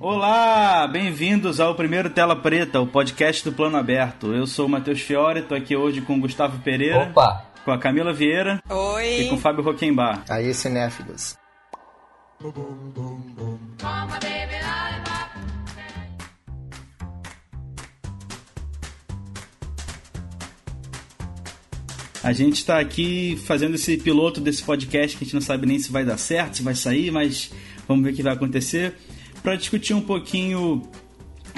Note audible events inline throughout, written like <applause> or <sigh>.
Olá, bem-vindos ao primeiro Tela Preta, o podcast do Plano Aberto. Eu sou o Matheus Fiore, tô aqui hoje com o Gustavo Pereira. Opa! Com a Camila Vieira. Oi! E com o Fábio Roquembar. Aí, cinéfilos. A gente está aqui fazendo esse piloto desse podcast que a gente não sabe nem se vai dar certo, se vai sair, mas vamos ver o que vai acontecer para discutir um pouquinho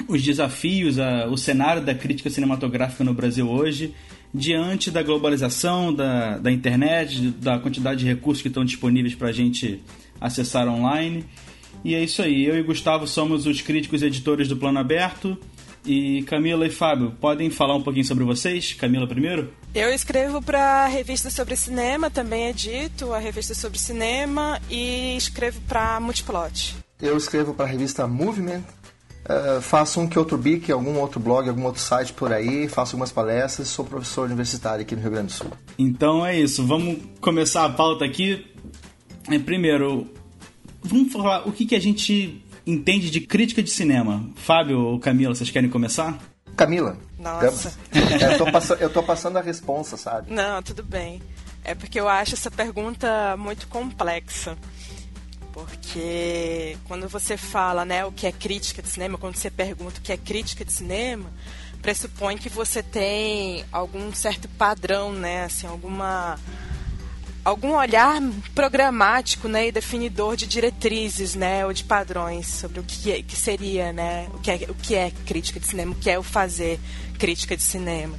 os desafios, a, o cenário da crítica cinematográfica no Brasil hoje, diante da globalização, da, da internet, da quantidade de recursos que estão disponíveis para a gente acessar online. E é isso aí. Eu e Gustavo somos os críticos editores do Plano Aberto. E Camila e Fábio, podem falar um pouquinho sobre vocês? Camila primeiro? Eu escrevo para a revista sobre cinema, também edito a revista sobre cinema e escrevo para Multiplot. Eu escrevo para a revista Movement, uh, faço um que outro bic, algum outro blog, algum outro site por aí, faço algumas palestras, sou professor universitário aqui no Rio Grande do Sul. Então é isso, vamos começar a pauta aqui. É, primeiro, vamos falar o que, que a gente entende de crítica de cinema. Fábio ou Camila, vocês querem começar? Camila. Nossa. eu, tô passando, eu tô passando a responsa, sabe? Não, tudo bem. É porque eu acho essa pergunta muito complexa. Porque quando você fala né, o que é crítica de cinema, quando você pergunta o que é crítica de cinema, pressupõe que você tem algum certo padrão, né, assim, alguma algum olhar programático, né, e definidor de diretrizes, né, ou de padrões sobre o que, é, que seria, né, o que, é, o que é crítica de cinema, o que é o fazer crítica de cinema.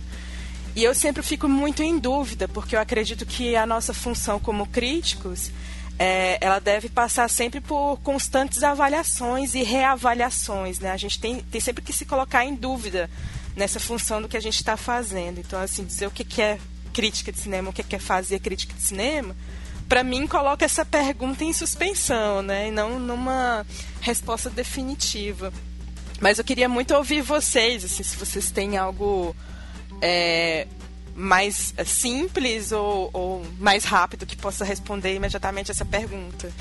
E eu sempre fico muito em dúvida, porque eu acredito que a nossa função como críticos é, ela deve passar sempre por constantes avaliações e reavaliações. Né? A gente tem, tem sempre que se colocar em dúvida nessa função do que a gente está fazendo. Então, assim, dizer o que, que é crítica de cinema, o que, que é fazer crítica de cinema, para mim coloca essa pergunta em suspensão, né? E não numa resposta definitiva. Mas eu queria muito ouvir vocês, assim, se vocês têm algo é, mais eh, simples ou, ou, mais rápido que possa responder imediatamente essa pergunta.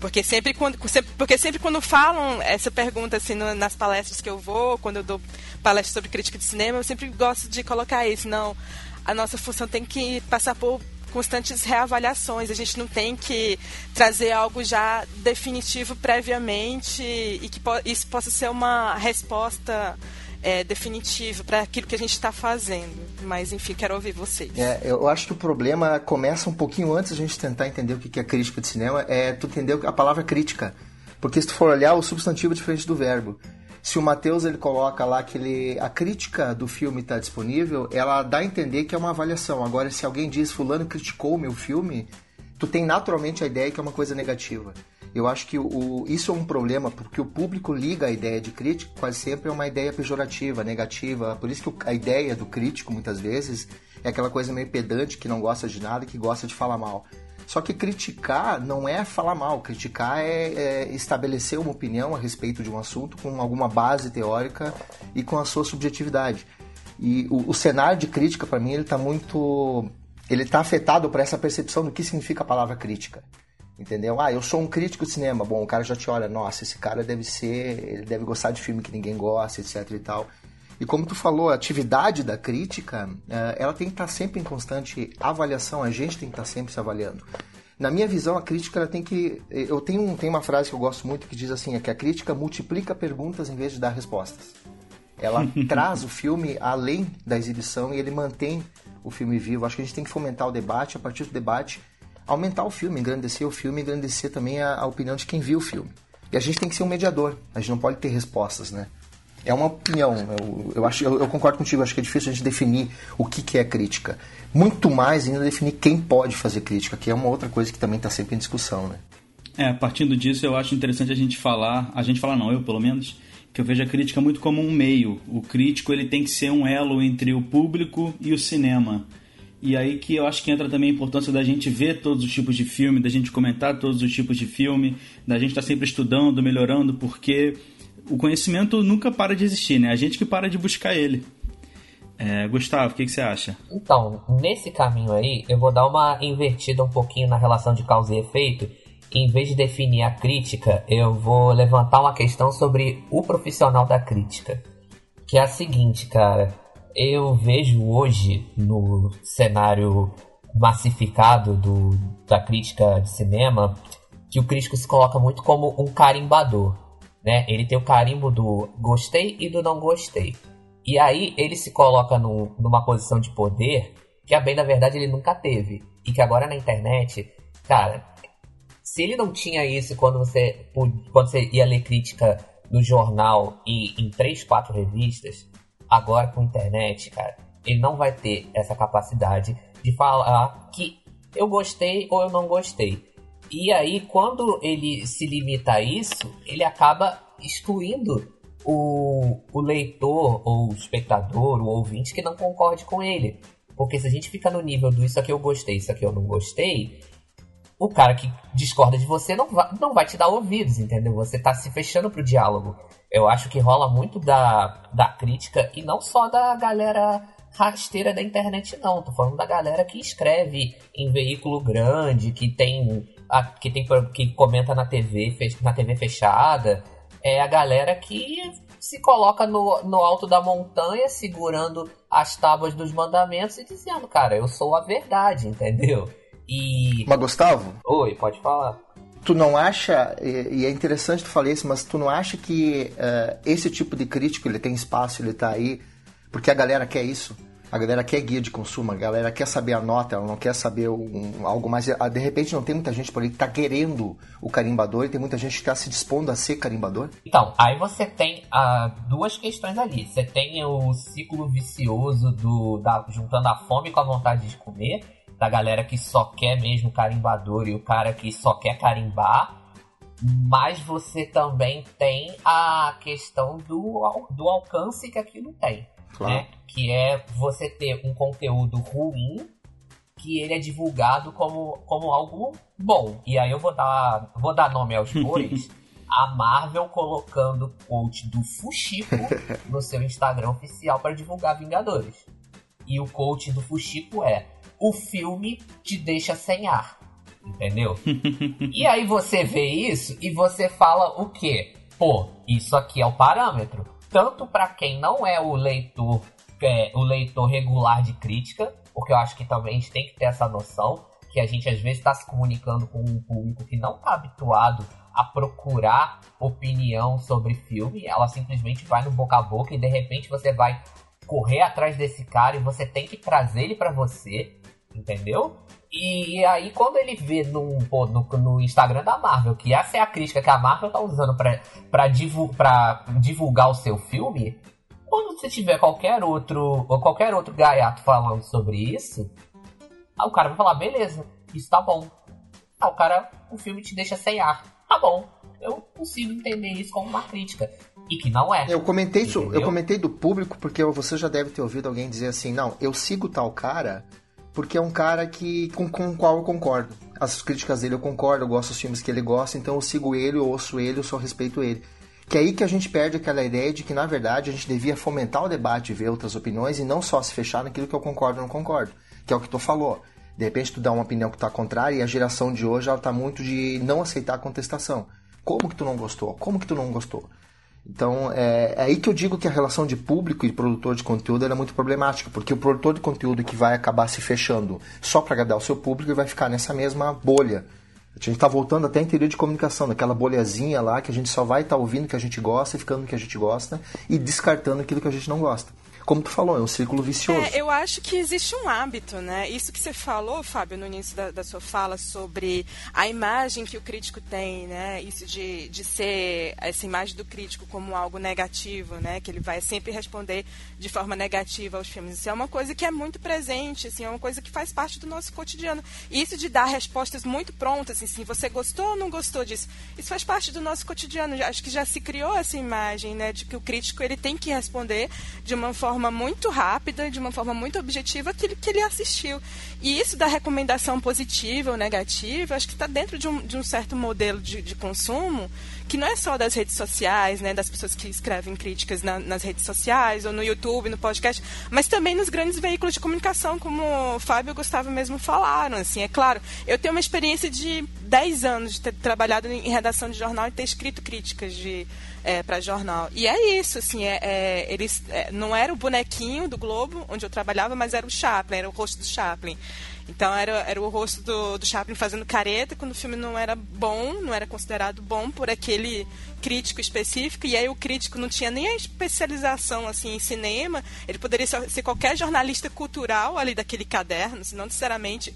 Porque sempre quando, porque sempre quando falam essa pergunta assim, nas palestras que eu vou, quando eu dou palestras sobre crítica de cinema, eu sempre gosto de colocar isso. Não, a nossa função tem que passar por constantes reavaliações. A gente não tem que trazer algo já definitivo previamente e que isso possa ser uma resposta é, definitivo para aquilo que a gente está fazendo. Mas, enfim, quero ouvir vocês. É, eu acho que o problema começa um pouquinho antes a gente tentar entender o que é crítica de cinema, é tu entender a palavra crítica. Porque se tu for olhar, o substantivo é diferente do verbo. Se o Matheus ele coloca lá que ele, a crítica do filme está disponível, ela dá a entender que é uma avaliação. Agora, se alguém diz fulano criticou o meu filme, tu tem naturalmente a ideia que é uma coisa negativa. Eu acho que o, isso é um problema, porque o público liga a ideia de crítica quase sempre é uma ideia pejorativa, negativa. Por isso que a ideia do crítico, muitas vezes, é aquela coisa meio pedante que não gosta de nada e que gosta de falar mal. Só que criticar não é falar mal, criticar é, é, estabelecer uma opinião a respeito de um assunto com alguma base teórica e com a sua subjetividade. E o, o cenário de crítica, para mim, ele está muito. Ele está afetado por essa percepção do que significa a palavra crítica. Entendeu? Ah, eu sou um crítico de cinema. Bom, o cara já te olha, nossa, esse cara deve ser, ele deve gostar de filme que ninguém gosta, etc e tal. E como tu falou, a atividade da crítica, eh, ela tem que estar sempre em constante avaliação, a gente tem que estar sempre se avaliando. Na minha visão, a crítica ela tem que. Eu tenho, tenho uma frase que eu gosto muito que diz assim: é que a crítica multiplica perguntas em vez de dar respostas. Ela <laughs> traz o filme além da exibição e ele mantém o filme vivo. Acho que a gente tem que fomentar o debate, a partir do debate, aumentar o filme, engrandecer o filme, engrandecer também a, a opinião de quem viu o filme. E a gente tem que ser um mediador, a gente não pode ter respostas, né? É uma opinião. Eu, eu acho, eu, eu, concordo contigo. Acho que é difícil a gente definir o que, que é crítica. Muito mais ainda definir quem pode fazer crítica, que é uma outra coisa que também está sempre em discussão, né? É, partindo disso, eu acho interessante a gente falar, a gente falar não, eu pelo menos, que eu vejo a crítica muito como um meio. O crítico ele tem que ser um elo entre o público e o cinema. E aí que eu acho que entra também a importância da gente ver todos os tipos de filme, da gente comentar todos os tipos de filme, da gente estar tá sempre estudando, melhorando, porque o conhecimento nunca para de existir, né? A gente que para de buscar ele. É, Gustavo, o que, que, você acha? Então, nesse caminho aí, eu vou dar uma invertida um pouquinho na relação de causa e efeito. Em vez de definir a crítica, eu vou levantar uma questão sobre o profissional da crítica. Que é a seguinte, cara. Eu vejo hoje no cenário massificado do, da crítica de cinema que o crítico se coloca muito como um carimbador. Né? Ele tem o carimbo do gostei e do não gostei. E aí ele se coloca no, numa posição de poder que, a bem da verdade, ele nunca teve. E que agora na internet, cara, se ele não tinha isso quando você, quando você ia ler crítica no jornal e em três, quatro revistas, agora com internet, cara, ele não vai ter essa capacidade de falar que eu gostei ou eu não gostei. E aí, quando ele se limita a isso, ele acaba excluindo o, o leitor, ou o espectador, o ouvinte que não concorde com ele. Porque se a gente fica no nível do isso aqui eu gostei, isso aqui eu não gostei, o cara que discorda de você não vai, não vai te dar ouvidos, entendeu? Você tá se fechando pro diálogo. Eu acho que rola muito da, da crítica, e não só da galera rasteira da internet, não. Tô falando da galera que escreve em veículo grande, que tem. A, que, tem que comenta na TV, na TV fechada é a galera que se coloca no, no alto da montanha, segurando as tábuas dos mandamentos e dizendo, cara, eu sou a verdade, entendeu? E. Mas Gustavo? Oi, pode falar. Tu não acha, e é interessante tu falar isso, mas tu não acha que uh, esse tipo de crítico ele tem espaço, ele tá aí, porque a galera quer isso? A galera quer guia de consumo, a galera quer saber a nota, ela não quer saber um, algo mais. Ah, de repente não tem muita gente por aí que está querendo o carimbador e tem muita gente que está se dispondo a ser carimbador. Então, aí você tem uh, duas questões ali. Você tem o ciclo vicioso do da, juntando a fome com a vontade de comer, da galera que só quer mesmo carimbador e o cara que só quer carimbar. Mas você também tem a questão do, do alcance que aquilo tem. Claro. Né? Que é você ter um conteúdo ruim que ele é divulgado como, como algo bom. E aí eu vou dar, vou dar nome aos <laughs> bois. a Marvel colocando o quote do Fuxico <laughs> no seu Instagram oficial para divulgar Vingadores. E o quote do Fuxico é: O filme te deixa sem ar. Entendeu? <laughs> e aí você vê isso e você fala o quê? Pô, isso aqui é o parâmetro tanto para quem não é o leitor, é, o leitor regular de crítica, porque eu acho que também a gente tem que ter essa noção que a gente às vezes está se comunicando com um público que não está habituado a procurar opinião sobre filme, ela simplesmente vai no boca a boca e de repente você vai correr atrás desse cara e você tem que trazer ele para você, entendeu? E aí, quando ele vê no, no, no, Instagram da Marvel que essa é a crítica que a Marvel tá usando pra, pra, divul, pra divulgar o seu filme, quando você tiver qualquer outro, ou qualquer outro gaiato falando sobre isso, o cara vai falar, beleza, isso tá bom. Aí o cara, o filme te deixa sem ar. Tá bom, eu consigo entender isso como uma crítica. E que não é. Eu comentei eu comentei do público porque você já deve ter ouvido alguém dizer assim, não, eu sigo tal cara porque é um cara que com, com o qual eu concordo. As críticas dele eu concordo, eu gosto dos filmes que ele gosta, então eu sigo ele, eu ouço ele, eu só respeito ele. Que é aí que a gente perde aquela ideia de que, na verdade, a gente devia fomentar o debate, ver outras opiniões e não só se fechar naquilo que eu concordo ou não concordo. Que é o que tu falou. De repente tu dá uma opinião que está contrária e a geração de hoje ela tá muito de não aceitar a contestação. Como que tu não gostou? Como que tu não gostou? Então, é, é, aí que eu digo que a relação de público e produtor de conteúdo é muito problemática, porque o produtor de conteúdo que vai acabar se fechando só para agradar o seu público vai ficar nessa mesma bolha. A gente está voltando até a teoria de comunicação, daquela bolhazinha lá que a gente só vai estar tá ouvindo o que a gente gosta e ficando no que a gente gosta e descartando aquilo que a gente não gosta como tu falou, é um círculo vicioso. É, eu acho que existe um hábito, né? Isso que você falou, Fábio, no início da, da, sua fala sobre a imagem que o crítico tem, né? Isso de, de ser essa imagem do crítico como algo negativo, né? Que ele vai sempre responder de forma negativa aos filmes. Isso é uma coisa que é muito presente, assim, é uma coisa que faz parte do nosso cotidiano. E isso de dar respostas muito prontas, assim, se você gostou ou não gostou disso, isso faz parte do nosso cotidiano. Acho que já se criou essa imagem, né? De que o crítico ele tem que responder de uma forma muito rápida, de uma forma muito objetiva, aquilo que ele assistiu. E isso da recomendação positiva ou negativa, acho que está dentro de um, de um certo modelo de, de consumo que não é só das redes sociais, né, das pessoas que escrevem críticas na, nas redes sociais ou no YouTube, no podcast, mas também nos grandes veículos de comunicação, como o Fábio e o Gustavo mesmo falaram. Assim, é claro, eu tenho uma experiência de 10 anos de ter trabalhado em redação de jornal e ter escrito críticas de é, para jornal. E é isso, assim, é, é eles é, não era o bonequinho do Globo onde eu trabalhava, mas era o Chaplin, era o rosto do Chaplin. Então era, era o rosto do, do Chaplin fazendo careta quando o filme não era bom, não era considerado bom por aquele crítico específico, e aí o crítico não tinha nem a especialização assim em cinema, ele poderia ser qualquer jornalista cultural ali daquele caderno, se não necessariamente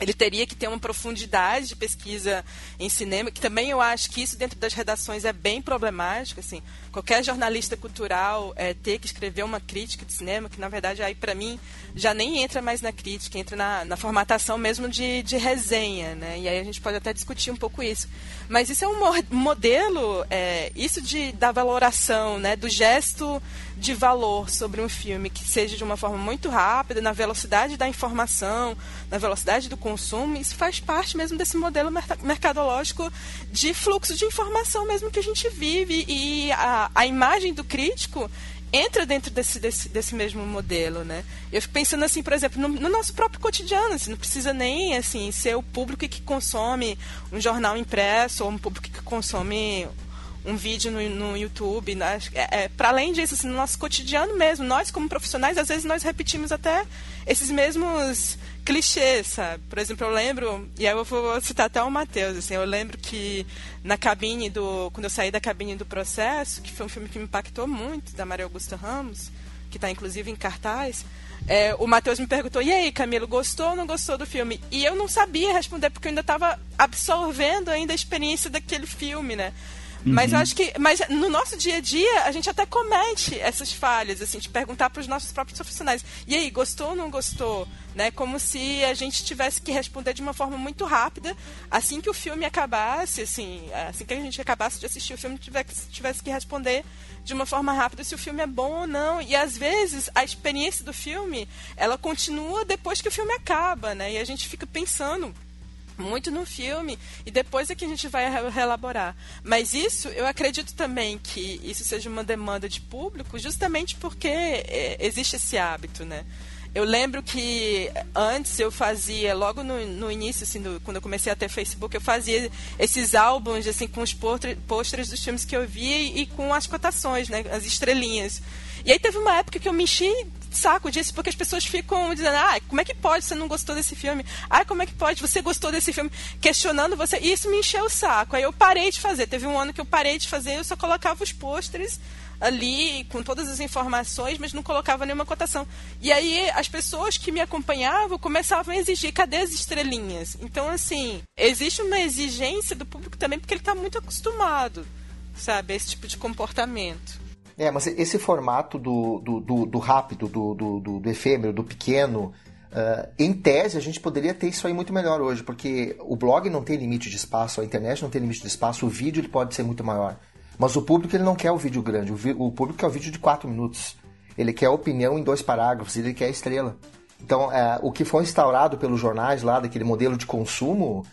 ele teria que ter uma profundidade de pesquisa em cinema, que também eu acho que isso dentro das redações é bem problemático, assim, qualquer jornalista cultural é, ter que escrever uma crítica de cinema, que na verdade aí para mim já nem entra mais na crítica, entra na, na formatação mesmo de, de, resenha, né? E aí a gente pode até discutir um pouco isso. Mas isso é um modelo, é, isso de, da valoração, né? Do gesto de valor sobre um filme que seja de uma forma muito rápida, na velocidade da informação, na velocidade do consumo, isso faz parte mesmo desse modelo mercadológico de fluxo de informação mesmo que a gente vive e a, a imagem do crítico entra dentro desse, desse, desse mesmo modelo, né? Eu fico pensando assim, por exemplo, no, no, nosso próprio cotidiano, assim, não precisa nem assim ser o público que consome um jornal impresso ou um público que consome um vídeo no, no YouTube. Né? É, é, Para além disso, assim, no nosso cotidiano mesmo, nós como profissionais, às vezes nós repetimos até esses mesmos clichês, sabe? Por exemplo, eu lembro, e aí eu vou citar até o Matheus, assim, eu lembro que na cabine do. Quando eu saí da cabine do processo, que foi um filme que me impactou muito, da Maria Augusta Ramos, que está inclusive em cartaz. É, o Matheus me perguntou: e aí, Camilo, gostou ou não gostou do filme? E eu não sabia responder, porque eu ainda estava absorvendo ainda a experiência daquele filme, né? Uhum. Mas eu acho que. Mas no nosso dia a dia, a gente até comete essas falhas, assim, de perguntar para os nossos próprios profissionais. E aí, gostou ou não gostou? Né? Como se a gente tivesse que responder de uma forma muito rápida, assim que o filme acabasse, assim, assim que a gente acabasse de assistir o filme, tivesse, tivesse que responder de uma forma rápida se o filme é bom ou não. E às vezes a experiência do filme, ela continua depois que o filme acaba, né? E a gente fica pensando muito no filme e depois é que a gente vai reelaborar. Mas isso, eu acredito também que isso seja uma demanda de público, justamente porque é, existe esse hábito, né? Eu lembro que antes eu fazia, logo no, no início, assim, do, quando eu comecei a ter Facebook, eu fazia esses álbuns, assim, com os pôsteres dos filmes que eu via e, e com as cotações, né? As estrelinhas. E aí teve uma época que eu me enchi saco disso, porque as pessoas ficam dizendo, ah, como é que pode, você não gostou desse filme? Ah, como é que pode, você gostou desse filme? Questionando você. E isso me encheu o saco. Aí eu parei de fazer. Teve um ano que eu parei de fazer, eu só colocava os pôsteres ali com todas as informações, mas não colocava nenhuma cotação. E aí as pessoas que me acompanhavam começavam a exigir, cadê as estrelinhas? Então, assim, existe uma exigência do público também, porque ele está muito acostumado, sabe, a esse tipo de comportamento. É, mas esse formato do, do, do, do rápido, do, do, do, efêmero, do pequeno, uh, em tese a gente poderia ter isso aí muito melhor hoje, porque o blog não tem limite de espaço, a internet não tem limite de espaço, o vídeo ele pode ser muito maior. Mas o público ele não quer o vídeo grande, o, o público quer o vídeo de 4 minutos. Ele quer opinião em dois parágrafos, ele quer estrela. Então, uh, o que foi instaurado pelos jornais lá, daquele modelo de consumo,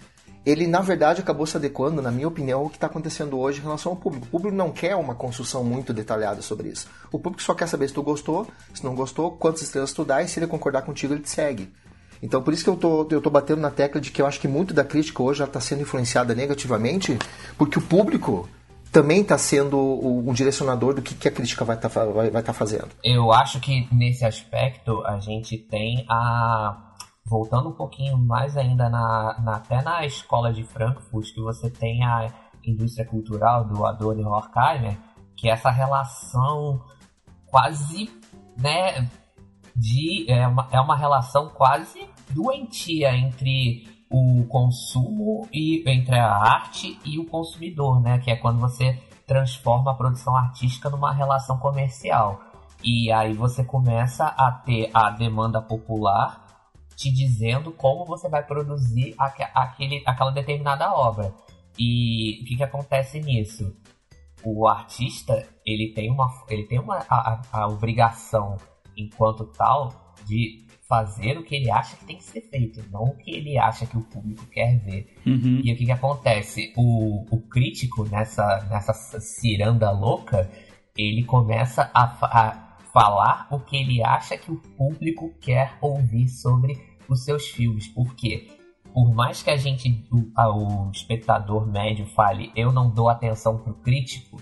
ele na verdade acabou se adequando, na minha opinião, ao que está acontecendo hoje em relação ao público. O público não quer uma construção muito detalhada sobre isso. O público só quer saber se tu gostou, se não gostou, quantas estrelas tu dá e se ele concordar contigo, ele te segue. Então por isso que eu tô, eu tô batendo na tecla de que eu acho que muito da crítica hoje já está sendo influenciada negativamente, porque o público também está sendo um direcionador do que, que a crítica vai estar tá, vai, vai tá fazendo. Eu acho que nesse aspecto a gente tem a voltando um pouquinho mais ainda na, na, até na escola de Frankfurt, que você tem a indústria cultural do Adorno Horkheimer, que é essa relação quase, né, de é uma, é uma relação quase doentia entre o consumo e entre a arte e o consumidor, né, que é quando você transforma a produção artística numa relação comercial. E aí você começa a ter a demanda popular te dizendo como você vai produzir aquele, aquela determinada obra. E o que, que acontece nisso? o artista ele tem uma, ele tem uma a, a obrigação enquanto tal de fazer o que ele acha que tem que ser feito, não o que ele acha que o público quer ver. Uhum. E o que, que acontece? O, o crítico nessa, nessa ciranda louca, ele começa a, a falar o que ele acha que o público quer ouvir sobre os seus filmes. Por quê? Por mais que a gente, o, o espectador médio fale, eu não dou atenção pro crítico,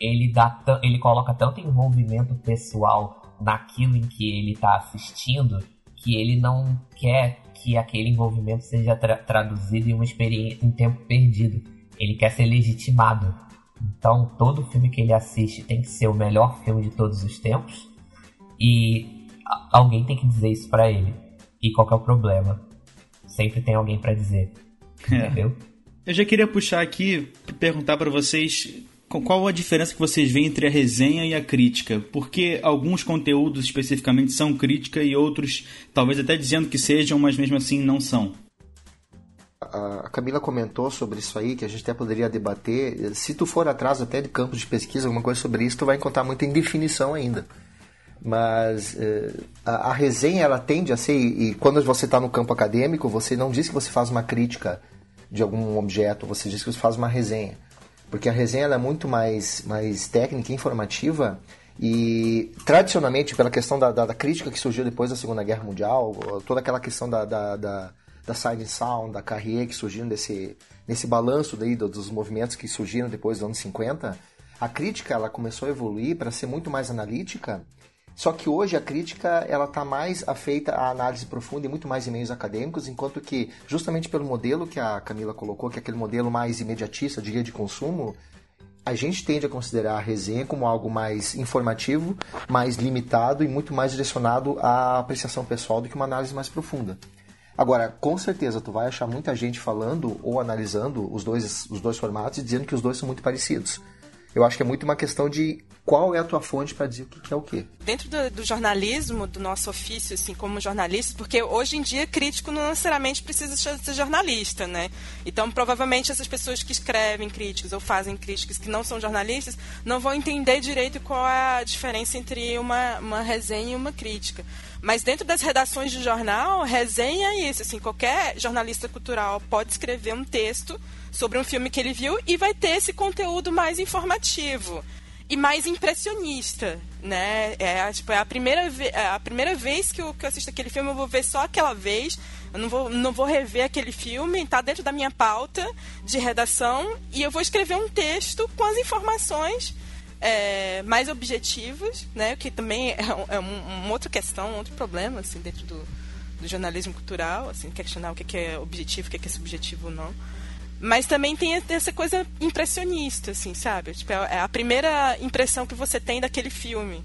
ele, dá ele coloca tanto envolvimento pessoal naquilo em que ele está assistindo que ele não quer que aquele envolvimento seja tra traduzido em uma experiência em tempo perdido. Ele quer ser legitimado. Então, todo filme que ele assiste tem que ser o melhor filme de todos os tempos e alguém tem que dizer isso para ele. E qual é o problema? Sempre tem alguém para dizer. <laughs> É. Entendeu? Eu já queria puxar aqui perguntar para vocês qual a diferença que vocês veem entre a resenha e a crítica? Porque alguns conteúdos especificamente são crítica e outros talvez até dizendo que sejam, mas mesmo assim não são. A Camila comentou sobre isso aí, que a gente até poderia debater. Se tu for atrás até de campos de pesquisa, alguma coisa sobre isso, tu vai encontrar muita indefinição ainda. Mas eh, a, a, resenha, ela tende a ser, e, quando você está no campo acadêmico, você não diz que você faz uma crítica de algum objeto, você diz que você faz uma resenha porque a resenha é muito mais, mais técnica, informativa e tradicionalmente pela questão da, da, da, crítica que surgiu depois da Segunda Guerra Mundial, toda aquela questão da, da, da, Side Sound, da Carrier que surgiram desse, nesse balanço daí dos movimentos que surgiram depois dos anos 50, a crítica ela começou a evoluir para ser muito mais analítica só que hoje a crítica ela está mais afeita à análise profunda e muito mais em meios acadêmicos, enquanto que justamente pelo modelo que a Camila colocou, que é aquele modelo mais imediatista de guia de consumo, a gente tende a considerar a resenha como algo mais informativo, mais limitado e muito mais direcionado à apreciação pessoal do que uma análise mais profunda. Agora, com certeza, tu vai achar muita gente falando ou analisando os dois, os dois formatos e dizendo que os dois são muito parecidos. Eu acho que é muito uma questão de qual é a tua fonte para dizer o que é o quê. Dentro do, do, jornalismo, do nosso ofício, assim, como jornalista, porque hoje em dia crítico não necessariamente precisa ser jornalista, né? Então, provavelmente essas pessoas que escrevem críticos ou fazem críticas que não são jornalistas não vão entender direito qual é a diferença entre uma, uma resenha e uma crítica. Mas dentro das redações de jornal, resenha é isso, assim, qualquer jornalista cultural pode escrever um texto sobre um filme que ele viu e vai ter esse conteúdo mais informativo e mais impressionista, né? É, tipo, é a primeira, é a primeira vez que eu, que eu assisto aquele filme, eu vou ver só aquela vez. Eu não vou, não vou rever aquele filme, está dentro da minha pauta de redação e eu vou escrever um texto com as informações é, mais objetivas, né? Que também é, um, é um, outra questão, um outro problema, assim, dentro do, do jornalismo cultural, assim, questionar o que é objetivo, o que é subjetivo ou não. Mas também tem essa coisa impressionista, assim, sabe? Tipo, é a primeira impressão que você tem daquele filme.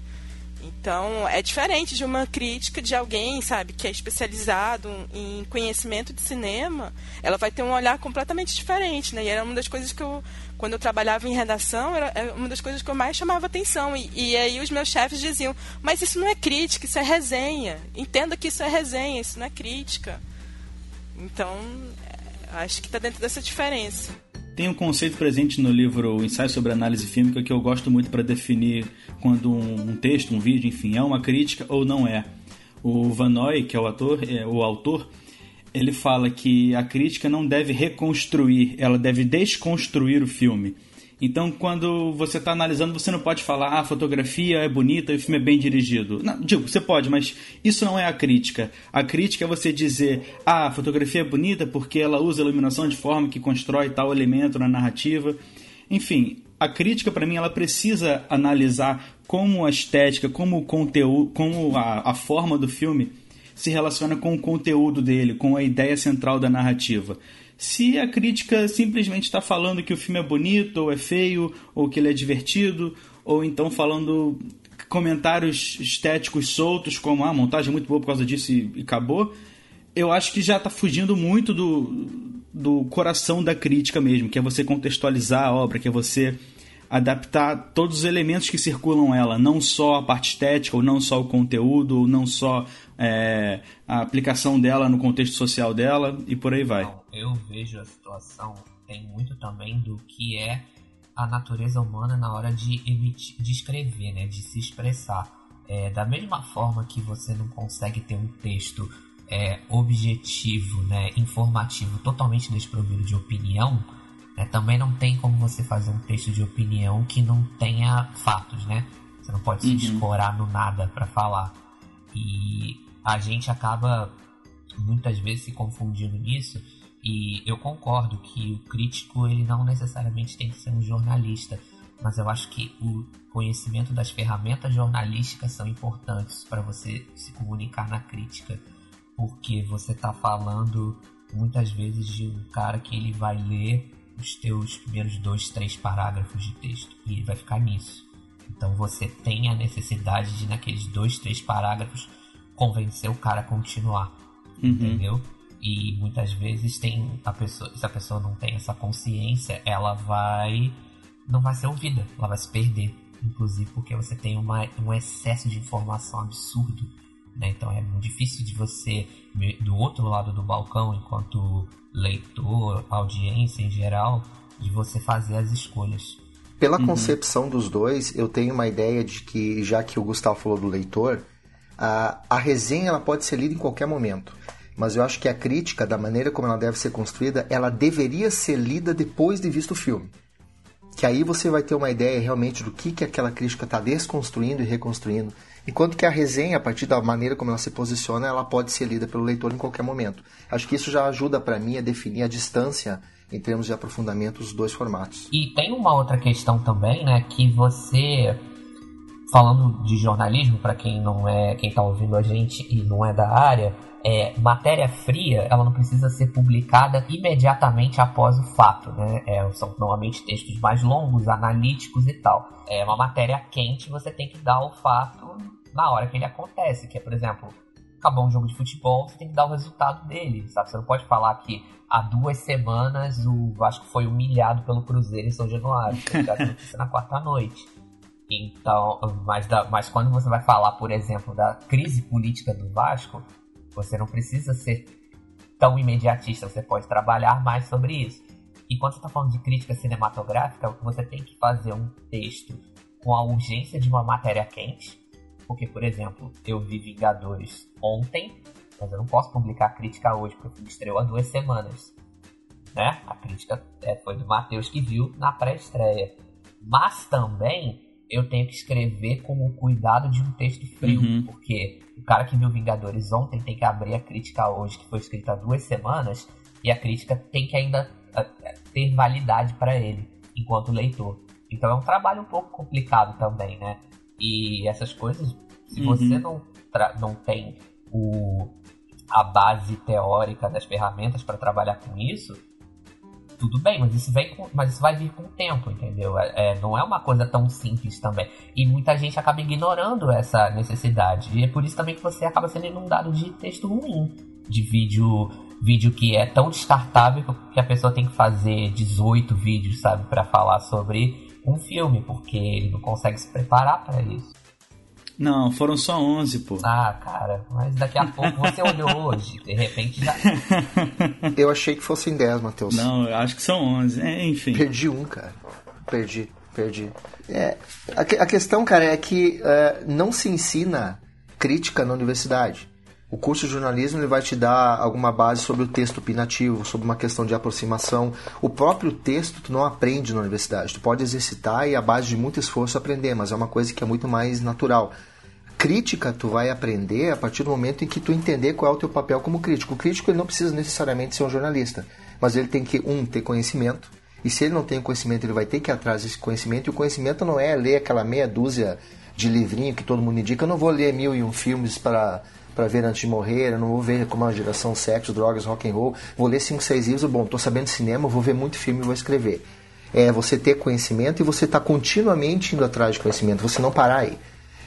Então, é diferente de uma crítica de alguém, sabe, que é especializado em conhecimento de cinema. Ela vai ter um olhar completamente diferente, né? E era uma das coisas que eu, quando eu trabalhava em redação, era uma das coisas que eu mais chamava atenção. E, e aí os meus chefes diziam: Mas isso não é crítica, isso é resenha. Entenda que isso é resenha, isso não é crítica. Então, Acho que está dentro dessa diferença. Tem um conceito presente no livro Ensaio sobre Análise Fílmica que eu gosto muito para definir quando um, texto, um vídeo, enfim, é uma crítica ou não é. O Vanoy, que é o ator, é o autor, ele fala que a crítica não deve reconstruir, ela deve desconstruir o filme. Então, quando você está analisando, você não pode falar, ah, a fotografia é bonita e o filme é bem dirigido. Não, digo, você pode, mas isso não é a crítica. A crítica é você dizer, ah, a fotografia é bonita porque ela usa iluminação de forma que constrói tal elemento na narrativa. Enfim, a crítica, para mim, ela precisa analisar como a estética, como o conteúdo, como a, a forma do filme se relaciona com o conteúdo dele, com a ideia central da narrativa se a crítica simplesmente está falando que o filme é bonito, ou é feio, ou que ele é divertido, ou então falando comentários estéticos soltos, como ah, a montagem é muito boa por causa disso e, e acabou, eu acho que já está fugindo muito do, do coração da crítica mesmo, que é você contextualizar a obra, que é você adaptar todos os elementos que circulam ela, não só a parte estética, ou não só o conteúdo, ou não só é, a aplicação dela no contexto social dela e por aí vai. eu vejo a situação tem muito também do que é a natureza humana na hora de, emitir, de escrever, né, de se expressar. É, da mesma forma que você não consegue ter um texto é, objetivo, né, informativo, totalmente desprovido de opinião, né, também não tem como você fazer um texto de opinião que não tenha fatos, né? Você não pode uhum. se escorar no nada para falar. E a gente acaba muitas vezes se confundindo nisso e eu concordo que o crítico ele não necessariamente tem que ser um jornalista, mas eu acho que o conhecimento das ferramentas jornalísticas são importantes para você se comunicar na crítica, porque você está falando muitas vezes de um cara que ele vai ler os teus primeiros dois, três parágrafos de texto e vai ficar nisso. Então você tem a necessidade de naqueles dois, três parágrafos convencer o cara a continuar, uhum. entendeu? E muitas vezes tem a pessoa, se a pessoa não tem essa consciência, ela vai não vai ser ouvida, ela vai se perder, inclusive porque você tem uma, um excesso de informação absurdo, né? Então é muito difícil de você do outro lado do balcão, enquanto leitor, audiência em geral, de você fazer as escolhas. Pela uhum. concepção dos dois, eu tenho uma ideia de que, já que o Gustavo falou do leitor, a, a resenha ela pode ser lida em qualquer momento mas eu acho que a crítica, da maneira como ela deve ser construída, ela deveria ser lida depois de visto o filme. Que aí você vai ter uma ideia realmente do que, que aquela crítica está desconstruindo e reconstruindo. Enquanto que a resenha, a partir da maneira como ela se posiciona, ela pode ser lida pelo leitor em qualquer momento. Acho que isso já ajuda para mim a definir a distância em termos de aprofundamento dos dois formatos. E tem uma outra questão também, né, que você falando de jornalismo para quem não é, quem está ouvindo a gente e não é da área, é, matéria fria, ela não precisa ser publicada imediatamente após o fato, né? É, são normalmente textos mais longos, analíticos e tal. É uma matéria quente, você tem que dar o fato na hora que ele acontece, que é, por exemplo, acabou um jogo de futebol, você tem que dar o resultado dele, sabe? Você não pode falar que há duas semanas o Vasco foi humilhado pelo Cruzeiro em São Januário, que já aconteceu na quarta noite. Então, mas, da, mas quando você vai falar, por exemplo, da crise política do Vasco, você não precisa ser tão imediatista, você pode trabalhar mais sobre isso. E quando você está falando de crítica cinematográfica, você tem que fazer um texto com a urgência de uma matéria quente. Porque, por exemplo, eu vi Vingadores ontem, mas eu não posso publicar a crítica hoje, porque o estreou há duas semanas. Né? A crítica é, foi do Matheus que viu na pré-estreia. Mas também eu tenho que escrever com o cuidado de um texto frio, uhum. porque o cara que viu Vingadores ontem tem que abrir a crítica hoje, que foi escrita há duas semanas, e a crítica tem que ainda ter validade para ele, enquanto leitor. Então é um trabalho um pouco complicado também, né? E essas coisas, se uhum. você não, não tem o, a base teórica das ferramentas para trabalhar com isso, tudo bem, mas isso, vem com, mas isso vai vir com o tempo, entendeu? É, é, não é uma coisa tão simples também. E muita gente acaba ignorando essa necessidade. E é por isso também que você acaba sendo inundado de texto ruim, de vídeo vídeo que é tão descartável que a pessoa tem que fazer 18 vídeos, sabe, para falar sobre um filme, porque ele não consegue se preparar para isso. Não, foram só 11, pô. Ah, cara, mas daqui a pouco você <laughs> olhou hoje, de repente já. Eu achei que fossem 10, Matheus. Não, eu acho que são 11, é, enfim. Perdi um, cara. Perdi, perdi. É, a, a questão, cara, é que uh, não se ensina crítica na universidade. O curso de jornalismo ele vai te dar alguma base sobre o texto opinativo, sobre uma questão de aproximação. O próprio texto tu não aprende na universidade. Tu pode exercitar e a base de muito esforço aprender, mas é uma coisa que é muito mais natural. Crítica tu vai aprender a partir do momento em que tu entender qual é o teu papel como crítico. O crítico ele não precisa necessariamente ser um jornalista, mas ele tem que um ter conhecimento. E se ele não tem conhecimento, ele vai ter que ir atrás desse conhecimento. E o conhecimento não é ler aquela meia dúzia de livrinho que todo mundo indica. Eu não vou ler mil e um filmes para para ver antes de morrer, eu não vou ver como uma geração sexo, drogas, rock and roll, vou ler cinco, seis livros, bom, tô sabendo de cinema, vou ver muito filme e vou escrever. É você ter conhecimento e você tá continuamente indo atrás de conhecimento, você não parar aí.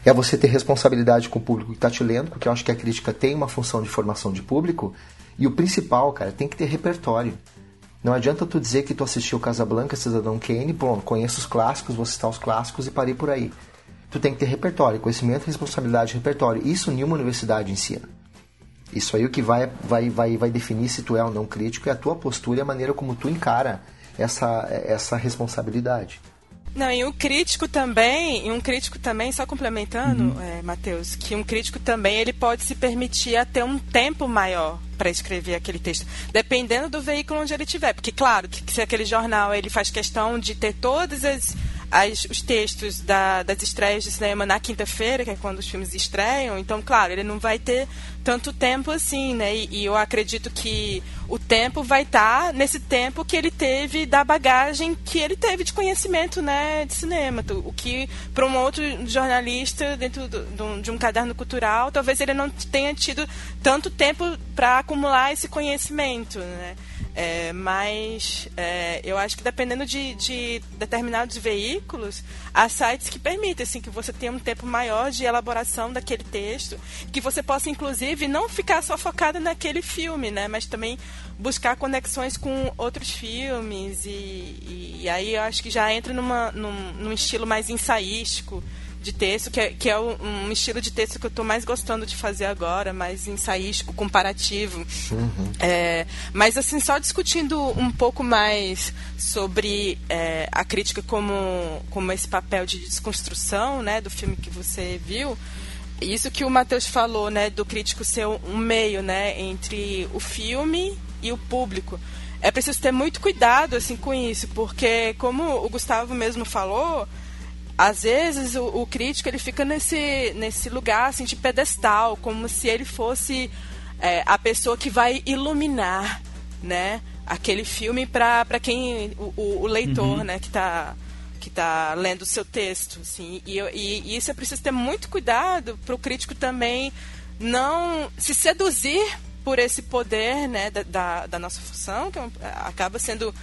É você ter responsabilidade com o público que está te lendo, porque eu acho que a crítica tem uma função de formação de público, e o principal, cara, tem que ter repertório. Não adianta tu dizer que tu assistiu Casablanca, Cidadão Kane, bom, conheço os clássicos, vou citar os clássicos e parei por aí tu tem que ter repertório, conhecimento, responsabilidade, repertório. Isso nenhuma universidade ensina. Isso aí o que vai, vai, vai, vai definir se tu é ou não crítico é a tua postura e a maneira como tu encara essa, essa responsabilidade. Não, e um crítico também, e um crítico também, só complementando, uhum. é, Matheus, que um crítico também ele pode se permitir a ter um tempo maior para escrever aquele texto, dependendo do veículo onde ele estiver. Porque, claro, que, que se aquele jornal ele faz questão de ter todas as as, os textos da, das estreias de cinema na quinta-feira, que é quando os filmes estreiam. Então, claro, ele não vai ter tanto tempo assim, né? E, e eu acredito que o tempo vai estar tá nesse tempo que ele teve da bagagem que ele teve de conhecimento, né, de cinema. O que para um outro jornalista dentro do, de um caderno cultural, talvez ele não tenha tido tanto tempo para acumular esse conhecimento, né? É, mas é, eu acho que dependendo de, de, determinados veículos, há sites que permitem assim, que você tenha um tempo maior de elaboração daquele texto, que você possa, inclusive, não ficar só focada naquele filme, né? mas também buscar conexões com outros filmes. E, e, e aí eu acho que já entra numa, num, num estilo mais ensaístico de texto, que é, que é um estilo de texto que eu estou mais gostando de fazer agora, mais ensaístico, comparativo. Uhum. É, mas, assim, só discutindo um pouco mais sobre é, a crítica como, como esse papel de desconstrução né, do filme que você viu, isso que o Matheus falou, né, do crítico ser um meio né, entre o filme e o público. É preciso ter muito cuidado assim com isso, porque como o Gustavo mesmo falou, às vezes o, o, crítico ele fica nesse, nesse lugar assim, de pedestal, como se ele fosse é, a pessoa que vai iluminar né, aquele filme para quem o, o leitor uhum. né, que está que tá lendo o seu texto. Assim, e, e, e isso é preciso ter muito cuidado para o crítico também não se seduzir por esse poder né, da, da, da nossa função, que é acaba sendo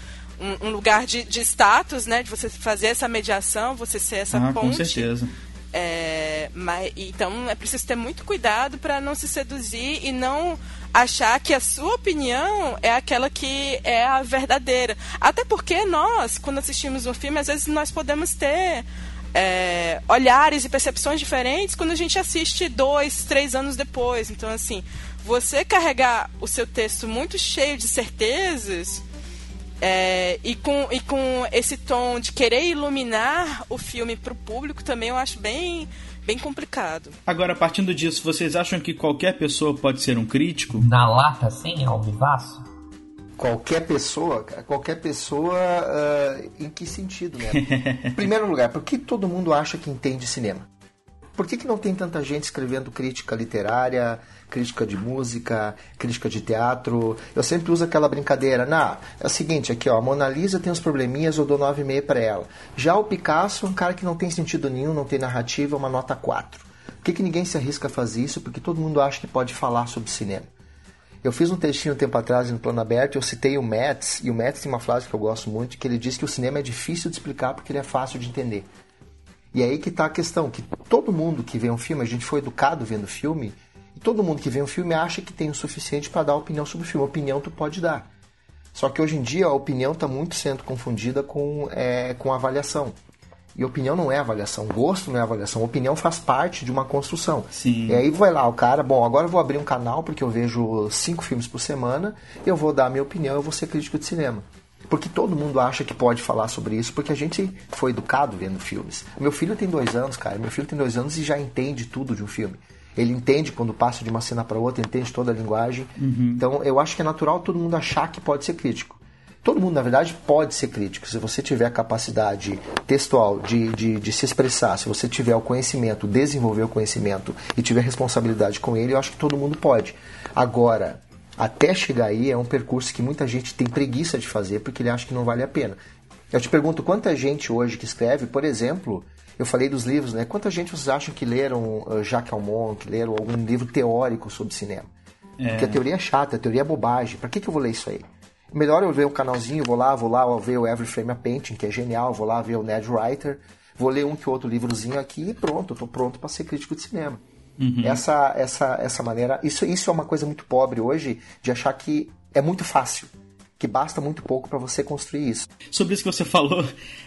um, um lugar de, de, status, né? De você fazer essa mediação, você ser essa ah, ponte. Com certeza. É, mas, então é preciso ter muito cuidado para não se seduzir e não achar que a sua opinião é aquela que é a verdadeira. Até porque nós, quando assistimos um filme, às vezes nós podemos ter é, olhares e percepções diferentes quando a gente assiste dois, três anos depois. Então, assim, você carregar o seu texto muito cheio de certezas é, e, com, e com esse tom de querer iluminar o filme para o público também eu acho bem, bem complicado. Agora, partindo disso, vocês acham que qualquer pessoa pode ser um crítico? Na lata, sim, ao vivaço? Qualquer pessoa, qualquer pessoa, uh, em que sentido, né? <laughs> em primeiro lugar, por que todo mundo acha que entende cinema? Por que, que não tem tanta gente escrevendo crítica literária, crítica de música, crítica de teatro? Eu sempre uso aquela brincadeira. Na, é o seguinte, aqui ó, a Mona Lisa tem uns probleminhas, eu dou 9,5 para ela. Já o Picasso, um cara que não tem sentido nenhum, não tem narrativa, uma nota 4. Por que, que ninguém se arrisca a fazer isso? Porque todo mundo acha que pode falar sobre cinema. Eu fiz um textinho um tempo atrás no Plano Aberto, eu citei o Metz, e o Metz tem uma frase que eu gosto muito, que ele diz que o cinema é difícil de explicar porque ele é fácil de entender. E aí que está a questão, que todo mundo que vê um filme, a gente foi educado vendo filme, e todo mundo que vê um filme acha que tem o suficiente para dar opinião sobre o filme. Opinião tu pode dar. Só que hoje em dia a opinião está muito sendo confundida com, é, com avaliação. E opinião não é avaliação, gosto não é avaliação, opinião faz parte de uma construção. Sim. E aí vai lá o cara, bom, agora eu vou abrir um canal porque eu vejo cinco filmes por semana, eu vou dar a minha opinião, eu vou ser crítico de cinema. Porque todo mundo acha que pode falar sobre isso, porque a gente foi educado vendo filmes. Meu filho tem dois anos, cara. Meu filho tem dois anos e já entende tudo de um filme. Ele entende quando passa de uma cena para outra, entende toda a linguagem. Uhum. Então, eu acho que é natural todo mundo achar que pode ser crítico. Todo mundo, na verdade, pode ser crítico. Se você tiver a capacidade textual de, de, de, se expressar, se você tiver o conhecimento, desenvolver o conhecimento e tiver responsabilidade com ele, eu acho que todo mundo pode. Agora, até chegar aí é um percurso que muita gente tem preguiça de fazer porque ele acha que não vale a pena. Eu te pergunto quanta gente hoje que escreve, por exemplo, eu falei dos livros, né? Quanta gente vocês acham que leram uh, Jacques Almond, que leram algum livro teórico sobre cinema? É. Porque a teoria é chata, a teoria é bobagem. Para que, que eu vou ler isso aí? Melhor eu ver um canalzinho, vou lá, vou lá vou ver o Every Frame a Painting, que é genial, vou lá ver o Ned Writer, vou ler um que outro livrozinho aqui e pronto, eu tô pronto para ser crítico de cinema. Uhum. Essa, essa, essa maneira. Isso, isso é uma coisa muito pobre hoje de achar que é muito fácil. Que basta muito pouco para você construir isso. Sobre isso que você falou,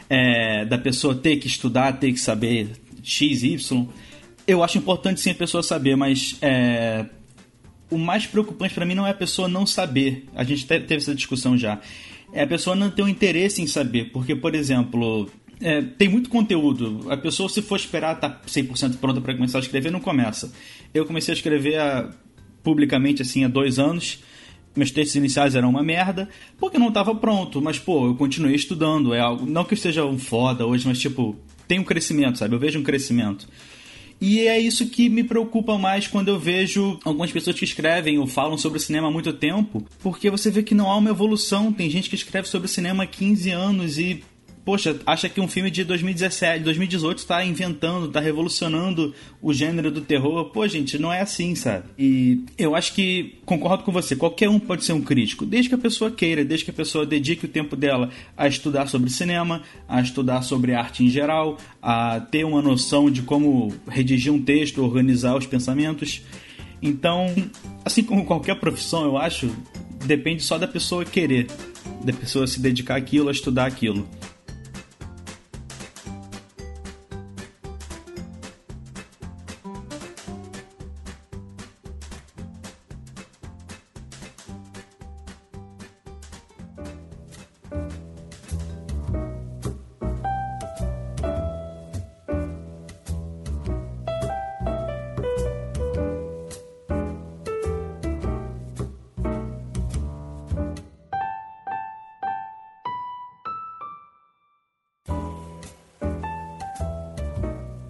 é, da pessoa ter que estudar, ter que saber X, Y, eu acho importante sim a pessoa saber, mas é, o mais preocupante para mim não é a pessoa não saber. A gente teve essa discussão já. É a pessoa não ter o um interesse em saber. Porque, por exemplo, é, tem muito conteúdo. A pessoa, se for esperar estar tá 100% pronta para começar a escrever, não começa. Eu comecei a escrever a, publicamente assim há dois anos. Meus textos iniciais eram uma merda, porque não estava pronto. Mas, pô, eu continuei estudando. É algo, não que eu esteja um foda hoje, mas, tipo, tem um crescimento, sabe? Eu vejo um crescimento. E é isso que me preocupa mais quando eu vejo algumas pessoas que escrevem ou falam sobre cinema há muito tempo, porque você vê que não há uma evolução. Tem gente que escreve sobre cinema há 15 anos e poxa, acha que um filme de 2017, 2018 está inventando, está revolucionando o gênero do terror. Pô, gente, não é assim, sabe? E eu acho que concordo com você. Qualquer um pode ser um crítico, desde que a pessoa queira, desde que a pessoa dedique o tempo dela a estudar sobre cinema, a estudar sobre arte em geral, a ter uma noção de como redigir um texto, organizar os pensamentos. Então, assim como qualquer profissão, eu acho, depende só da pessoa querer, da pessoa se dedicar àquilo, a estudar aquilo.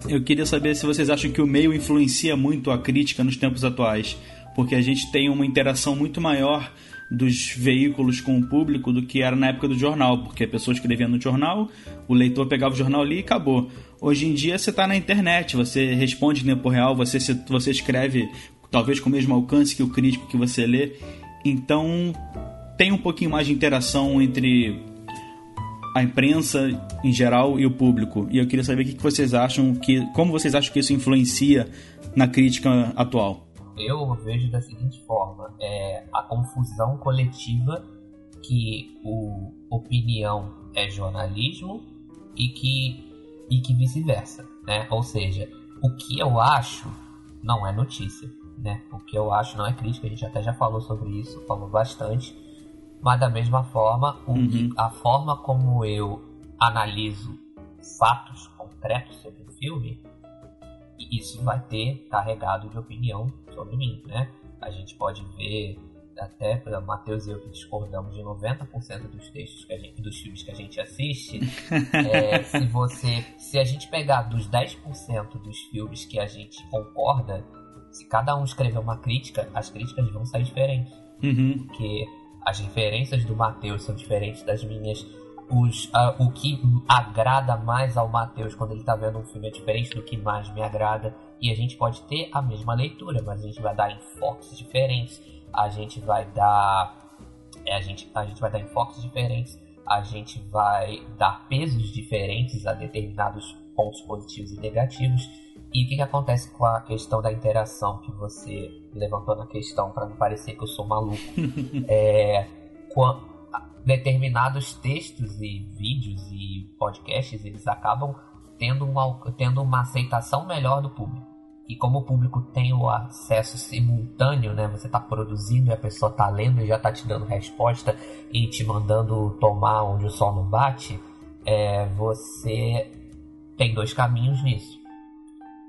Eu queria saber se vocês acham que o meio influencia muito a crítica nos tempos atuais, porque a gente tem uma interação muito maior dos veículos com o público do que era na época do jornal, porque a pessoa escrevia no jornal, o leitor pegava o jornal ali e acabou. Hoje em dia você está na internet, você responde em tempo real, você, você escreve talvez com o mesmo alcance que o crítico que você lê, então tem um pouquinho mais de interação entre a imprensa em geral e o público. E eu queria saber o que vocês acham, que, como vocês acham que isso influencia na crítica atual. Eu vejo da seguinte forma: é a confusão coletiva que o opinião é jornalismo e que e que vice-versa, né? Ou seja, o que eu acho não é notícia, né? O que eu acho não é crítica. A gente até já falou sobre isso, falou bastante. Mas da mesma forma, uhum. a forma como eu analiso fatos concretos sobre o filme, isso vai ter carregado de opinião sobre mim, né? A gente pode ver até para Matheus e eu que discordamos de 90% dos textos que a gente, dos filmes que a gente assiste. <laughs> é, se você, se a gente pegar dos 10% dos filmes que a gente concorda, se cada um escrever uma crítica, as críticas vão sair diferentes. Uhum. Porque as referências do Mateus são diferentes das minhas. Os, uh, o que agrada mais ao Mateus quando ele está vendo um filme é diferente do que mais me agrada. E a gente pode ter a mesma leitura, mas a gente vai dar enfoques diferentes. A gente vai dar. É, a, gente, a gente vai dar enfoques diferentes. A gente vai dar pesos diferentes a determinados pontos positivos e negativos. E o que, que acontece com a questão da interação que você levantou na questão, para não parecer que eu sou maluco? <laughs> é, determinados textos e vídeos e podcasts, eles acabam tendo uma, tendo uma aceitação melhor do público. E como o público tem o acesso simultâneo, né? Você está produzindo e a pessoa está lendo e já está te dando resposta e te mandando tomar onde o sol não bate, é, você tem dois caminhos nisso.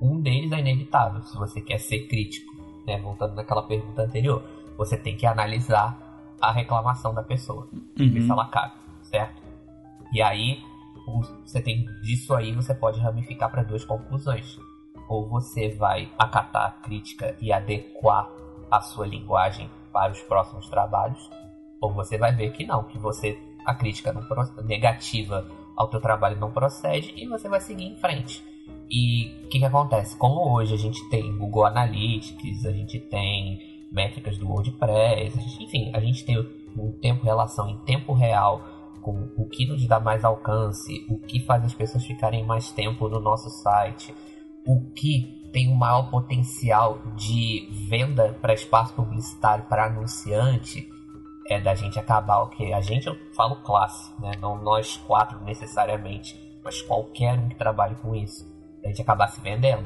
Um deles é inevitável, se você quer ser crítico, né? Voltando naquela pergunta anterior, você tem que analisar a reclamação da pessoa, uhum. ver se ela cabe, certo? E aí, você tem disso aí, você pode ramificar para duas conclusões. Ou você vai acatar a crítica e adequar a sua linguagem para os próximos trabalhos, ou você vai ver que não, que você a crítica não, negativa ao teu trabalho não procede e você vai seguir em frente. E o que, que acontece? Como hoje a gente tem Google Analytics, a gente tem métricas do WordPress, a gente, enfim, a gente tem um tempo relação em tempo real com o que nos dá mais alcance, o que faz as pessoas ficarem mais tempo no nosso site, o que tem um maior potencial de venda para espaço publicitário para anunciante, é da gente acabar o que a gente eu falo classe, né? Não nós quatro necessariamente, mas qualquer um que trabalhe com isso a gente acabar se vendendo.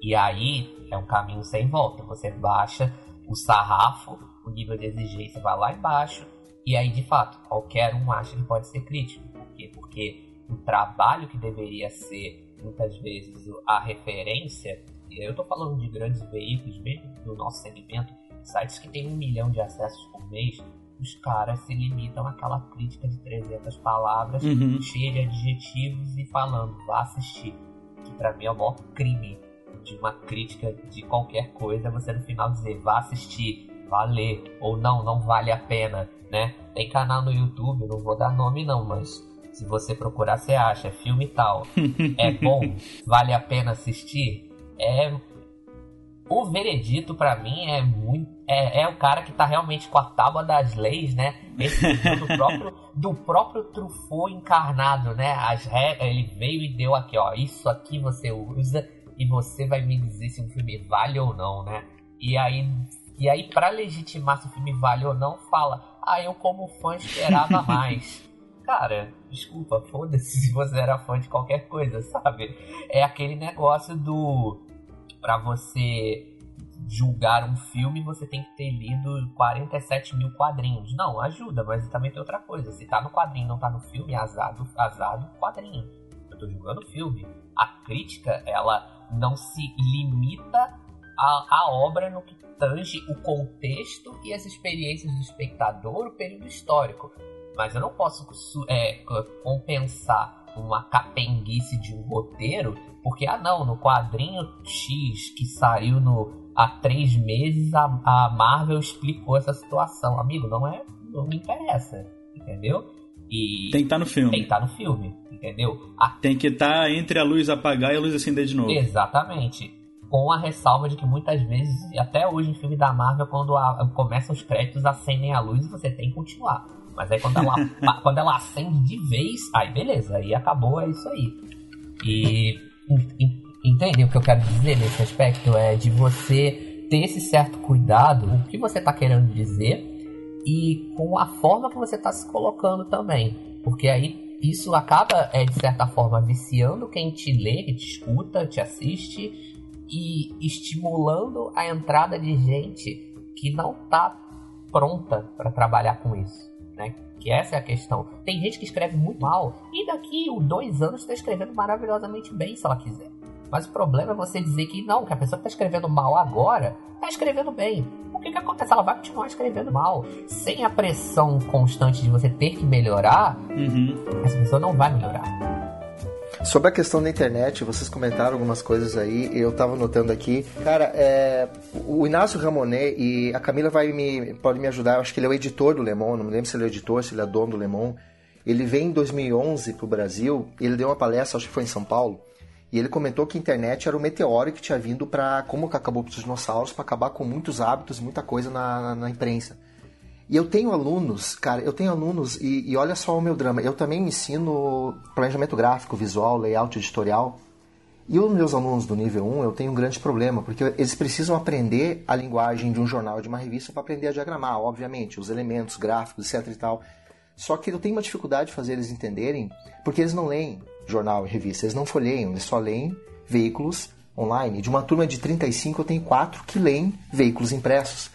E aí é um caminho sem volta. Você baixa o sarrafo, o nível de exigência vai lá embaixo, e aí de fato qualquer um acha que pode ser crítico. Por quê? Porque o trabalho que deveria ser, muitas vezes, a referência, e eu estou falando de grandes veículos, mesmo no nosso segmento, sites que tem um milhão de acessos por mês, os caras se limitam àquela crítica de 300 palavras, uhum. cheia de adjetivos e falando, vá assistir. Que para mim é o maior crime de uma crítica de qualquer coisa, você no final dizer, vá assistir, vá ler, ou não, não vale a pena, né? Tem canal no YouTube, não vou dar nome não, mas se você procurar, você acha, filme tal. <laughs> é bom, vale a pena assistir? É o veredito para mim é muito é, é o cara que tá realmente com a tábua das leis, né? Esse do próprio do próprio Truffaut encarnado, né? As regras, ele veio e deu aqui, ó, isso aqui você usa e você vai me dizer se um filme vale ou não, né? E aí e aí para legitimar se o filme vale ou não, fala: "Ah, eu como fã esperava <laughs> mais". Cara, desculpa, foda-se se você era fã de qualquer coisa, sabe? É aquele negócio do para você julgar um filme, você tem que ter lido 47 mil quadrinhos. Não, ajuda, mas também tem outra coisa. Se tá no quadrinho não tá no filme, azado, azado quadrinho. Eu tô julgando o filme. A crítica, ela não se limita à, à obra no que tange o contexto e as experiências do espectador, o período histórico. Mas eu não posso é, compensar uma capenguice de um roteiro porque, ah não, no quadrinho X que saiu no, há três meses, a, a Marvel explicou essa situação. Amigo, não é. Não me interessa, entendeu? E tem que estar tá no filme. Tem que estar tá no filme, entendeu? A... Tem que estar tá entre a luz apagar e a luz acender de novo. Exatamente. Com a ressalva de que muitas vezes, até hoje em filme da Marvel, quando a, começam os créditos, acendem a luz e você tem que continuar. Mas aí quando ela, <laughs> quando ela acende de vez, aí beleza, aí acabou, é isso aí. E Entende o que eu quero dizer nesse aspecto? É de você ter esse certo cuidado, o que você está querendo dizer e com a forma que você está se colocando também. Porque aí isso acaba, é, de certa forma, viciando quem te lê, que te escuta, te assiste e estimulando a entrada de gente que não está pronta para trabalhar com isso, né? Que essa é a questão. Tem gente que escreve muito mal e daqui dois anos está escrevendo maravilhosamente bem se ela quiser. Mas o problema é você dizer que não, que a pessoa que está escrevendo mal agora está escrevendo bem. O que, que acontece? Ela vai continuar escrevendo mal. Sem a pressão constante de você ter que melhorar, uhum. essa pessoa não vai melhorar. Sobre a questão da internet, vocês comentaram algumas coisas aí, eu tava notando aqui. Cara, é, o Inácio Ramonet e a Camila vai me, pode me ajudar, eu acho que ele é o editor do Le Monde, não me lembro se ele é o editor, se ele é dono do Le Monde. Ele veio em 2011 pro Brasil, ele deu uma palestra, acho que foi em São Paulo, e ele comentou que a internet era o meteoro que tinha vindo para, como que acabou os dinossauros, para acabar com muitos hábitos, muita coisa na, na, na, imprensa. E eu tenho alunos, cara, eu tenho alunos, e, e olha só o meu drama, eu também ensino planejamento gráfico, visual, layout editorial. E os meus alunos do nível 1, eu tenho um grande problema, porque eles precisam aprender a linguagem de um jornal, de uma revista, para aprender a diagramar, obviamente, os elementos gráficos, etc e tal. Só que eu tenho uma dificuldade de fazer eles entenderem, porque eles não leem jornal e revista. Eles não folheiam, eles só leem veículos online. De uma turma de 35, eu tenho quatro que leem veículos impressos.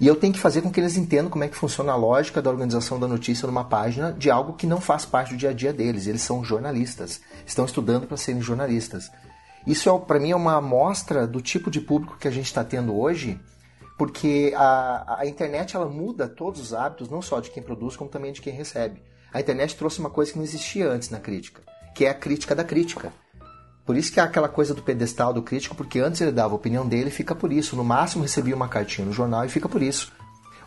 E eu tenho que fazer com que eles entendam como é que funciona a lógica da organização da notícia numa página de algo que não faz parte do dia a dia deles. Eles são jornalistas, estão estudando para serem jornalistas. Isso, é, para mim, é uma amostra do tipo de público que a gente está tendo hoje, porque a, a internet ela muda todos os hábitos, não só de quem produz, como também de quem recebe. A internet trouxe uma coisa que não existia antes na crítica, que é a crítica da crítica. Por isso que é aquela coisa do pedestal do crítico, porque antes ele dava a opinião dele e fica por isso. No máximo recebia uma cartinha no jornal e fica por isso.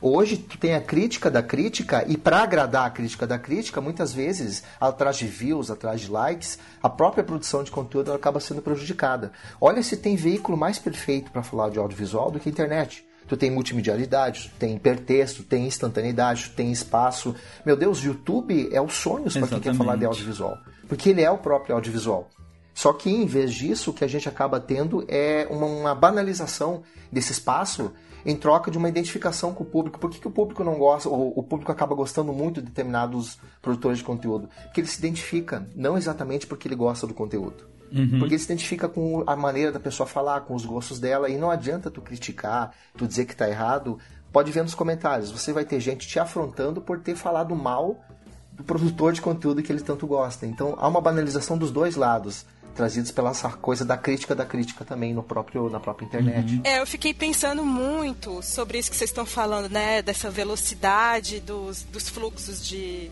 Hoje tu tem a crítica da crítica e para agradar a crítica da crítica, muitas vezes, atrás de views, atrás de likes, a própria produção de conteúdo acaba sendo prejudicada. Olha se tem veículo mais perfeito para falar de audiovisual do que a internet. Tu tem multimedialidade, tu tem hipertexto, tem instantaneidade, tu tem espaço. Meu Deus, YouTube é o sonho para quem quer falar de audiovisual porque ele é o próprio audiovisual. Só que em vez disso, o que a gente acaba tendo é uma, uma banalização desse espaço em troca de uma identificação com o público. Por que, que o público não gosta, ou o público acaba gostando muito de determinados produtores de conteúdo? Porque ele se identifica, não exatamente porque ele gosta do conteúdo. Uhum. Porque ele se identifica com a maneira da pessoa falar, com os gostos dela, e não adianta tu criticar, tu dizer que está errado. Pode ver nos comentários, você vai ter gente te afrontando por ter falado mal do produtor de conteúdo que ele tanto gosta. Então há uma banalização dos dois lados trazidos pela essa coisa da crítica da crítica também no próprio na própria internet. Uhum. É, eu fiquei pensando muito sobre isso que vocês estão falando, né, dessa velocidade dos, dos fluxos de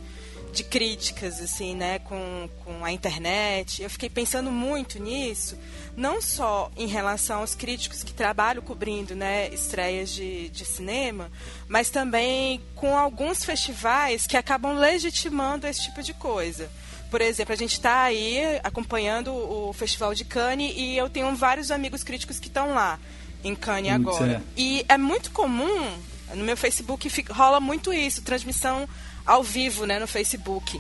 de críticas, assim, né, com, com a internet. Eu fiquei pensando muito nisso, não só em relação aos críticos que trabalham cobrindo, né, estreias de, de cinema, mas também com alguns festivais que acabam legitimando esse tipo de coisa. Por exemplo, a gente está aí acompanhando o Festival de Cannes e eu tenho vários amigos críticos que estão lá em Cannes agora. E é muito comum, no meu Facebook rola muito isso, transmissão ao vivo né, no Facebook.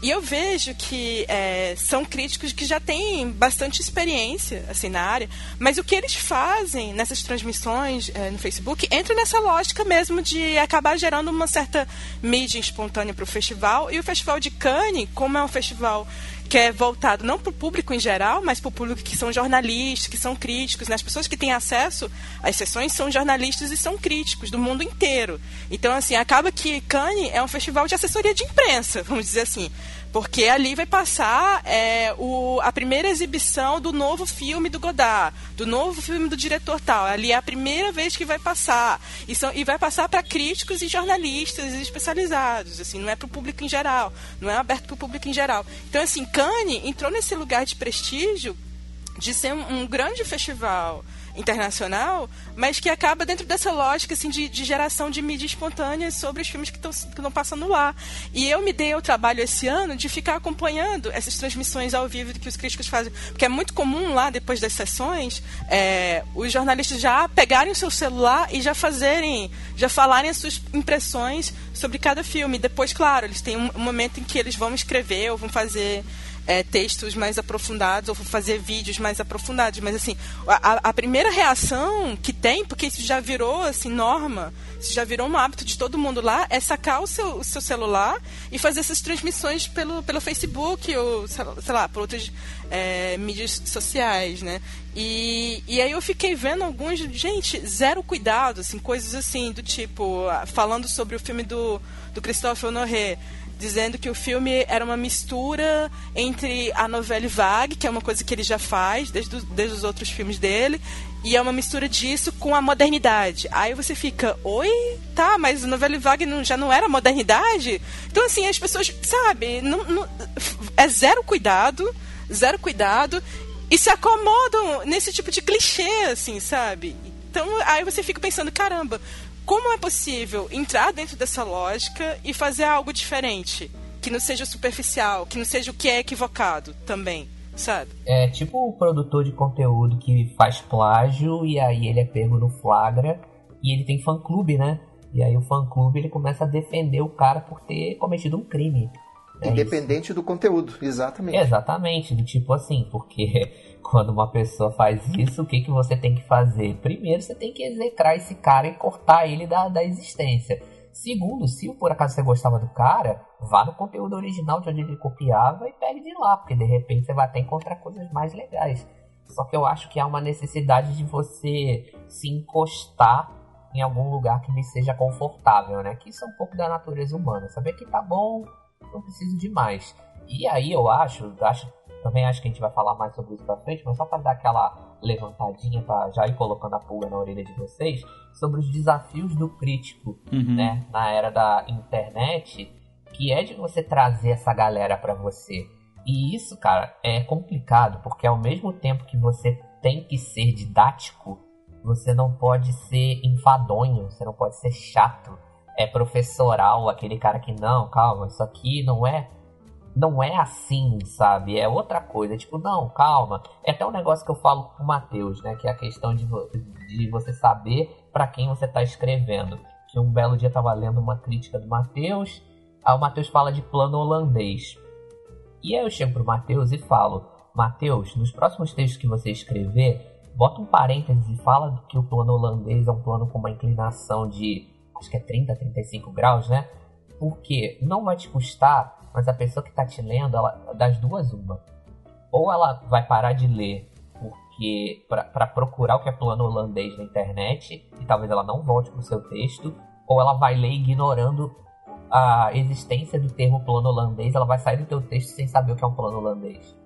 E eu vejo que é, são críticos que já têm bastante experiência assim na área, mas o que eles fazem nessas transmissões é, no Facebook entra nessa lógica mesmo de acabar gerando uma certa mídia espontânea para o festival. E o Festival de Cannes, como é um festival que é voltado não para o público em geral, mas para o público que são jornalistas, que são críticos. Né? As pessoas que têm acesso às sessões são jornalistas e são críticos do mundo inteiro. Então, assim, acaba que Cannes é um festival de assessoria de imprensa, <laughs> vamos dizer assim. Porque ali vai passar é, o, a primeira exibição do novo filme do Godard, do novo filme do diretor tal. Ali é a primeira vez que vai passar. E, são, e vai passar para críticos e jornalistas especializados. Assim, não é para o público em geral. Não é aberto para o público em geral. Então, assim, Cannes entrou nesse lugar de prestígio de ser um, um grande festival internacional, mas que acaba dentro dessa lógica assim, de, de geração de mídia espontânea sobre os filmes que estão passando lá. E eu me dei o trabalho esse ano de ficar acompanhando essas transmissões ao vivo que os críticos fazem, porque é muito comum lá, depois das sessões, é, os jornalistas já pegarem o seu celular e já fazerem, já falarem as suas impressões sobre cada filme. Depois, claro, eles têm um momento em que eles vão escrever ou vão fazer é, textos mais aprofundados ou fazer vídeos mais aprofundados. Mas, assim, a, a, primeira reação que tem, porque isso já virou, assim, norma, isso já virou um hábito de todo mundo lá, é sacar o seu, o seu celular e fazer essas transmissões pelo, pelo Facebook ou, sei lá, por outras é, mídias sociais, né? E, e aí eu fiquei vendo alguns, gente, zero cuidado, assim, coisas assim, do tipo, falando sobre o filme do, do Christophe Honoré, dizendo que o filme era uma mistura entre a novela vague, que é uma coisa que ele já faz desde, desde os outros filmes dele, e é uma mistura disso com a modernidade. Aí você fica, oi? Tá, mas a novela vague não, já não era modernidade? Então, assim, as pessoas, sabe, não, não, é zero cuidado, zero cuidado, e se acomodam nesse tipo de clichê, assim, sabe? Então, aí você fica pensando, caramba, como é possível entrar dentro dessa lógica e fazer algo diferente? Que não seja superficial, que não seja o que é equivocado também, sabe? É tipo o produtor de conteúdo que faz plágio e aí ele é pego no flagra e ele tem fã-clube, né? E aí o fã-clube ele começa a defender o cara por ter cometido um crime. É Independente isso. do conteúdo, exatamente. Exatamente, do tipo assim, porque <laughs> quando uma pessoa faz isso, o que, que você tem que fazer? Primeiro, você tem que execrar esse cara e cortar ele da, da existência. Segundo, se por acaso você gostava do cara, vá no conteúdo original de onde ele copiava e pegue de lá, porque de repente você vai até encontrar coisas mais legais. Só que eu acho que há uma necessidade de você se encostar em algum lugar que lhe seja confortável, né? Que isso é um pouco da natureza humana. Saber que tá bom, não preciso de mais. E aí eu acho, acho também acho que a gente vai falar mais sobre isso pra frente, mas só para dar aquela levantadinha para já ir colocando a pulga na orelha de vocês sobre os desafios do crítico, uhum. né, na era da internet, que é de você trazer essa galera para você. E isso, cara, é complicado, porque ao mesmo tempo que você tem que ser didático, você não pode ser enfadonho, você não pode ser chato é professoral, aquele cara que não, calma, isso aqui não é não é assim, sabe? É outra coisa. Tipo, não, calma. É até um negócio que eu falo com o Matheus, né? Que é a questão de, de você saber para quem você está escrevendo. Que um belo dia eu tava lendo uma crítica do Matheus. Aí o Matheus fala de plano holandês. E aí eu chego pro Matheus e falo: Matheus, nos próximos textos que você escrever, bota um parênteses e fala que o plano holandês é um plano com uma inclinação de acho que é 30, 35 graus, né? Porque não vai te custar, mas a pessoa que está te lendo, ela, das duas, uma. Ou ela vai parar de ler porque para procurar o que é plano holandês na internet e talvez ela não volte pro seu texto, ou ela vai ler ignorando a existência do termo plano holandês, ela vai sair do teu texto sem saber o que é um plano holandês.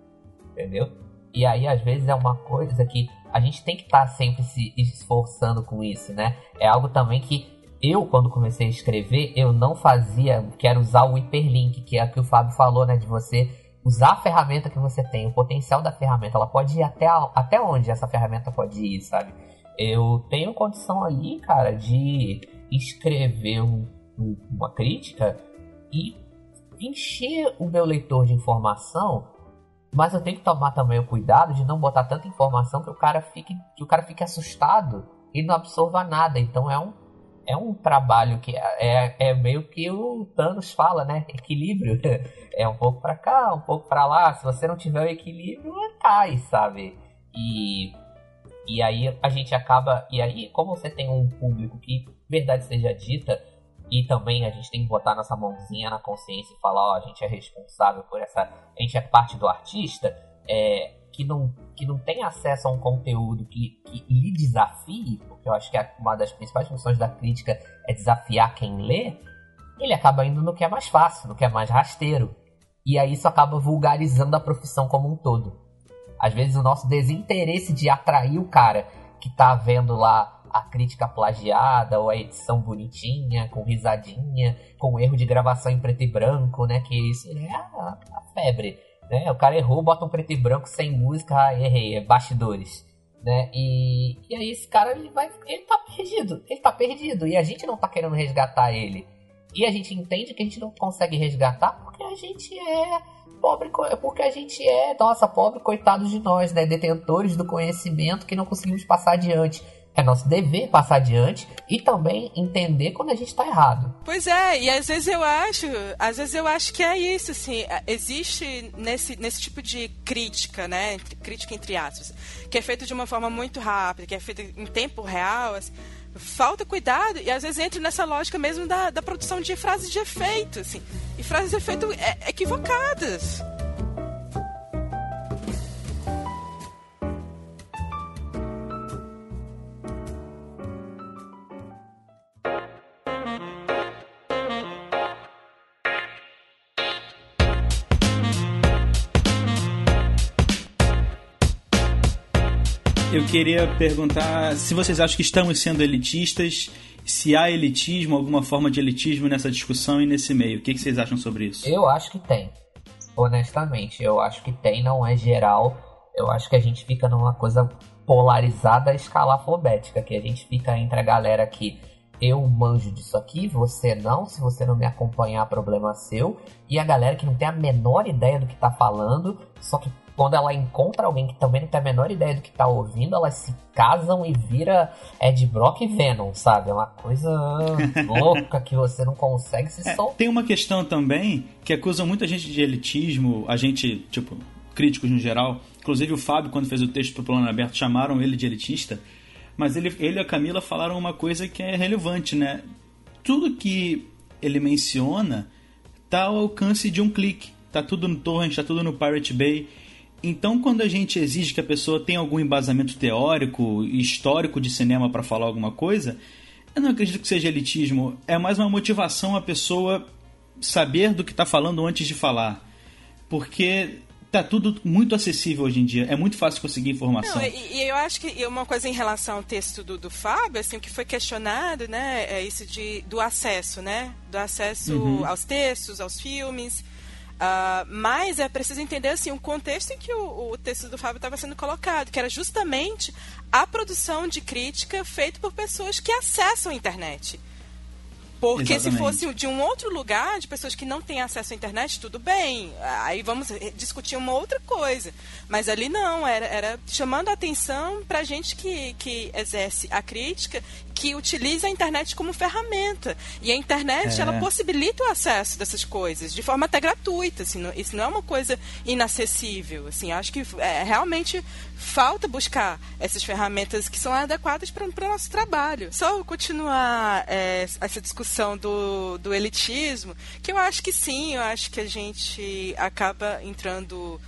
Entendeu? E aí, às vezes, é uma coisa que a gente tem que estar tá sempre se esforçando com isso, né? É algo também que eu, quando comecei a escrever, eu não fazia, quero usar o hiperlink, que é o que o Fábio falou, né? De você usar a ferramenta que você tem, o potencial da ferramenta. Ela pode ir até, a, até onde essa ferramenta pode ir, sabe? Eu tenho condição ali, cara, de escrever um, um, uma crítica e encher o meu leitor de informação, mas eu tenho que tomar também o cuidado de não botar tanta informação que o cara fique, que o cara fique assustado e não absorva nada. Então é um é um trabalho que é, é meio que o Thanos fala, né? Equilíbrio. <laughs> É um pouco para cá, um pouco para lá. Se você não tiver o equilíbrio, cai, sabe? E e aí a gente acaba. E aí, como você tem um público que, verdade seja dita, e também a gente tem que botar nossa mãozinha na consciência e falar, ó, a gente é responsável por essa. A gente é parte do artista, é, que, não, que não tem acesso a um conteúdo que, que lhe desafie, porque eu acho que uma das principais funções da crítica é desafiar quem lê, ele acaba indo no que é mais fácil, no que é mais rasteiro. E aí isso acaba vulgarizando a profissão como um todo. Às vezes o nosso desinteresse de atrair o cara que tá vendo lá a crítica plagiada ou a edição bonitinha, com risadinha, com erro de gravação em preto e branco, né? Que isso é a, a febre, né? O cara errou, bota um preto e branco sem música, ah, errei, é bastidores. Né? E, e aí esse cara ele vai, ele tá perdido, ele tá perdido e a gente não tá querendo resgatar ele. E a gente entende que a gente não consegue resgatar porque a gente é pobre, porque a gente é, nossa, pobre coitados de nós, né? Detentores do conhecimento que não conseguimos passar adiante. É nosso dever passar adiante e também entender quando a gente está errado. Pois é, e às vezes eu acho, às vezes eu acho que é isso, assim, é, existe nesse, nesse tipo de crítica, né, crítica entre aspas, que é feita de uma forma muito rápida, que é feita em tempo real, assim, falta cuidado e às vezes entra nessa lógica mesmo da, da produção de frases de efeito, assim, e frases de efeito é, equivocadas. Eu queria perguntar se vocês acham que estamos sendo elitistas, se há elitismo, alguma forma de elitismo nessa discussão e nesse meio. O que, vocês acham sobre isso? Eu acho que tem. Honestamente, eu acho que tem, não é geral. Eu acho que a gente fica numa coisa polarizada escalafobética, que a gente fica entre a galera que eu manjo disso aqui, você não, se você não me acompanhar, problema seu, e a galera que não tem a menor ideia do que tá falando, só que quando ela encontra alguém que também não tem a menor ideia do que tá ouvindo, elas se casam e vira Ed Brock e Venom, sabe? É uma coisa <laughs> louca que você não consegue se é, Tem uma questão também que acusa muita gente de elitismo, a gente, tipo, críticos no geral. Inclusive o Fábio, quando fez o texto pro Plano Aberto, chamaram ele de elitista. Mas ele, ele e a Camila falaram uma coisa que é relevante, né? Tudo que ele menciona tá ao alcance de um clique. Tá tudo no torrent, tá tudo no Pirate Bay. Então, quando a gente exige que a pessoa tenha algum embasamento teórico e histórico de cinema para falar alguma coisa, eu não acredito que seja elitismo. É mais uma motivação a pessoa saber do que está falando antes de falar. Porque tá tudo muito acessível hoje em dia. É muito fácil conseguir informação. Não, e, e, eu acho que uma coisa em relação ao texto do, do Fábio, assim, o que foi questionado, né, é isso de, do acesso, né? Do acesso uhum. aos textos, aos filmes. Uh, mas é preciso entender assim o contexto em que o, o texto do Fábio estava sendo colocado, que era justamente a produção de crítica feita por pessoas que acessam a internet. Porque Exatamente. se fosse de um outro lugar, de pessoas que não têm acesso à internet, tudo bem. Aí vamos discutir uma outra coisa. Mas ali não, era, era chamando a atenção para gente que, que exerce a crítica, que utiliza a internet como ferramenta. E a internet, é. ela possibilita o acesso dessas coisas, de forma até gratuita. Assim, não, isso não é uma coisa inacessível. Assim, acho que é, realmente falta buscar essas ferramentas que são adequadas para o nosso trabalho. Só continuar é, essa discussão do, do elitismo, que eu acho que sim, eu acho que a gente acaba entrando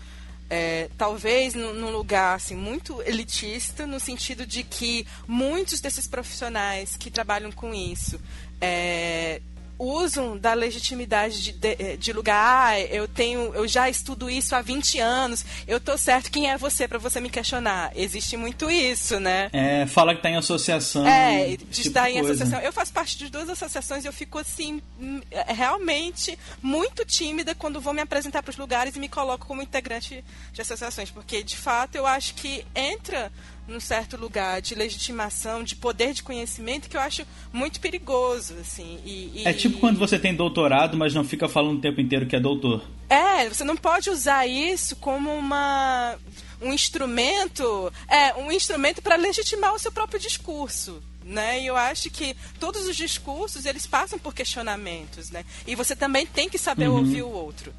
é, talvez num lugar assim, muito elitista, no sentido de que muitos desses profissionais que trabalham com isso é, usam da legitimidade de, de, eh, de lugar, ah, eu tenho, eu já estudo isso há 20 anos, eu tô certo, quem é você para você me questionar? Existe muito isso, né? É, fala que tá em associação. É, de tipo estar em associação. Eu faço parte de duas associações e eu fico assim, hum, é, realmente muito tímida quando vou me apresentar para os lugares e me coloco como integrante de associações, porque de fato eu acho que entra num certo lugar de legitimação, de poder de conhecimento que eu acho muito perigoso, assim. E, e... É tipo quando você tem doutorado, mas não fica falando o tempo inteiro que é doutor. É, você não pode usar isso como uma um instrumento, é, um instrumento para legitimar o seu próprio discurso. Né? E eu acho que todos os discursos eles passam por questionamentos, né? E você também tem que saber uhum. ouvir o outro.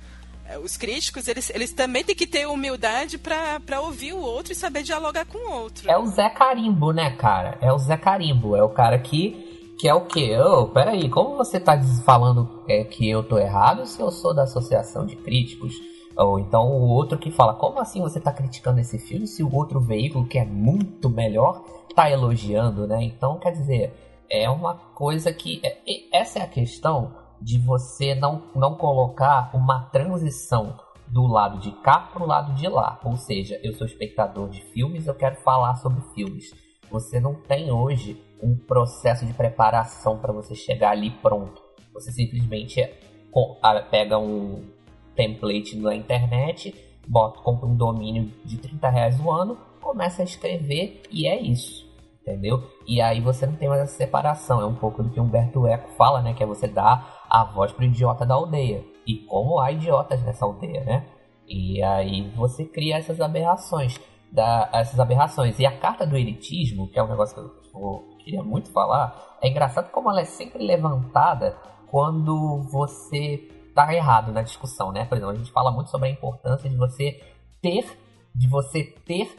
É, os críticos, eles, eles também têm que ter humildade para ouvir o outro e saber dialogar com o outro. É o Zé Carimbo, né, cara? É o Zé Carimbo. É o cara que, que é o quê? Oh, peraí, como você tá falando é, que eu tô errado se eu sou da Associação de Críticos? Ou então o outro que fala, como assim você tá criticando esse filme se o outro veículo, que é muito melhor, tá elogiando, né? Então, quer dizer, é uma coisa que... É, essa é a questão de você não, não colocar uma transição do lado de cá para o lado de lá. Ou seja, eu sou espectador de filmes, eu quero falar sobre filmes. Você não tem hoje um processo de preparação para você chegar ali pronto. Você simplesmente pega um template na internet, bota, compra um domínio de 30 reais no ano, começa a escrever e é isso. Entendeu? E aí você não tem mais essa separação. É um pouco do que Humberto Eco fala, né? Que é você dar a voz pro idiota da aldeia. E como há idiotas nessa aldeia, né? E aí você cria essas aberrações. Da, essas aberrações. E a carta do elitismo, que é um negócio que eu, eu queria muito falar, é engraçado como ela é sempre levantada quando você tá errado na discussão, né? Por exemplo, a gente fala muito sobre a importância de você ter, de você ter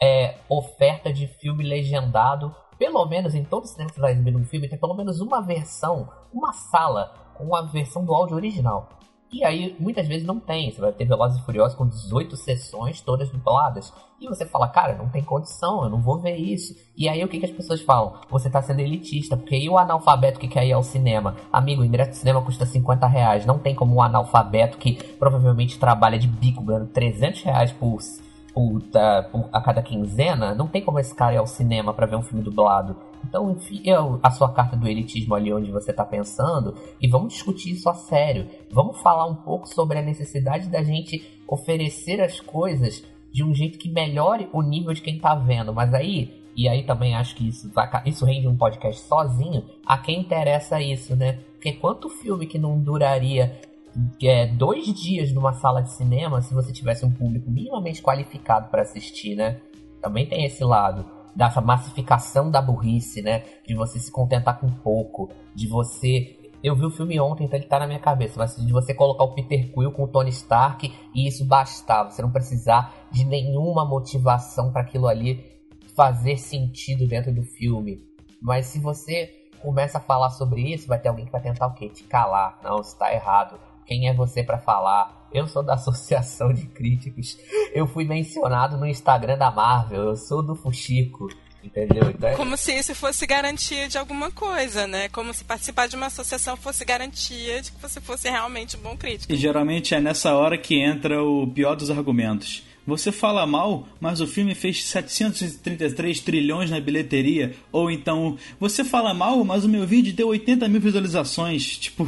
é, oferta de filme legendado pelo menos em todo cinema que você vai exibir um filme, tem pelo menos uma versão, uma sala com a versão do áudio original. E aí, muitas vezes não tem. Você vai ter Velozes e Furiosos com 18 sessões, todas dubladas. E você fala, cara, não tem condição, eu não vou ver isso. E aí, o que, que as pessoas falam? Você tá sendo elitista, porque e o analfabeto que quer ir ao cinema? Amigo, o ingresso cinema custa 50 reais. Não tem como um analfabeto que provavelmente trabalha de bico ganhando 300 reais por por, por, a cada quinzena, não tem como esse cara ir ao cinema para ver um filme dublado. Então, enfia a sua carta do elitismo ali onde você está pensando e vamos discutir isso a sério. Vamos falar um pouco sobre a necessidade da gente oferecer as coisas de um jeito que melhore o nível de quem está vendo. Mas aí, e aí também acho que isso, isso rende um podcast sozinho, a quem interessa isso, né? Porque quanto filme que não duraria é, dois dias numa sala de cinema se você tivesse um público minimamente qualificado para assistir, né? Também tem esse lado dessa massificação da burrice, né? De você se contentar com pouco, de você eu vi o filme ontem, então ele tá na minha cabeça, mas de você colocar o Peter Quill com o Tony Stark e isso bastava, você não precisar de nenhuma motivação para aquilo ali fazer sentido dentro do filme. Mas se você começa a falar sobre isso, vai ter alguém que vai tentar o quê? Te calar. Não, está errado. Quem é você para falar? Eu sou da <laughs> Associação de Críticos. Eu fui mencionado no Instagram da Marvel. Eu sou do Fuxico. Entendeu? Então é... Como se isso fosse garantia de alguma coisa, né? Como se participar de uma associação fosse garantia de que você fosse realmente um bom crítico. E geralmente é nessa hora que entra o pior dos argumentos. Você fala mal, mas o filme fez 733 trilhões na bilheteria. Ou então, você fala mal, mas o meu vídeo deu 80 mil visualizações. Tipo,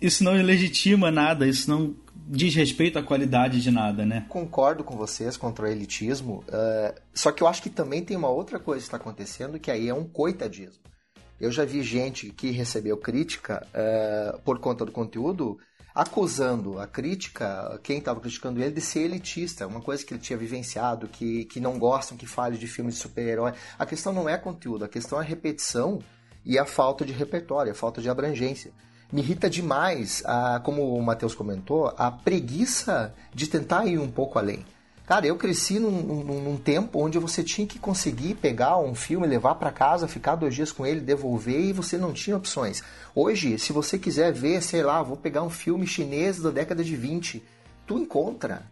isso não legitima nada, isso não diz respeito à qualidade de nada, né? Concordo com vocês contra o elitismo, uh, só que eu acho que também tem uma outra coisa que está acontecendo, que aí é um coitadismo. Eu já vi gente que recebeu crítica uh, por conta do conteúdo acusando a crítica, quem estava criticando ele, de ser elitista, uma coisa que ele tinha vivenciado, que, que não gostam que fale de filmes de super-herói. A questão não é conteúdo, a questão é repetição e a falta de repertório, a falta de abrangência me irrita demais, a, como o Matheus comentou, a preguiça de tentar ir um pouco além. Cara, eu cresci num, num, num, tempo onde você tinha que conseguir pegar um filme, levar para casa, ficar dois dias com ele, devolver e você não tinha opções. Hoje, se você quiser ver, sei lá, vou pegar um filme chinês da década de 20, tu encontra.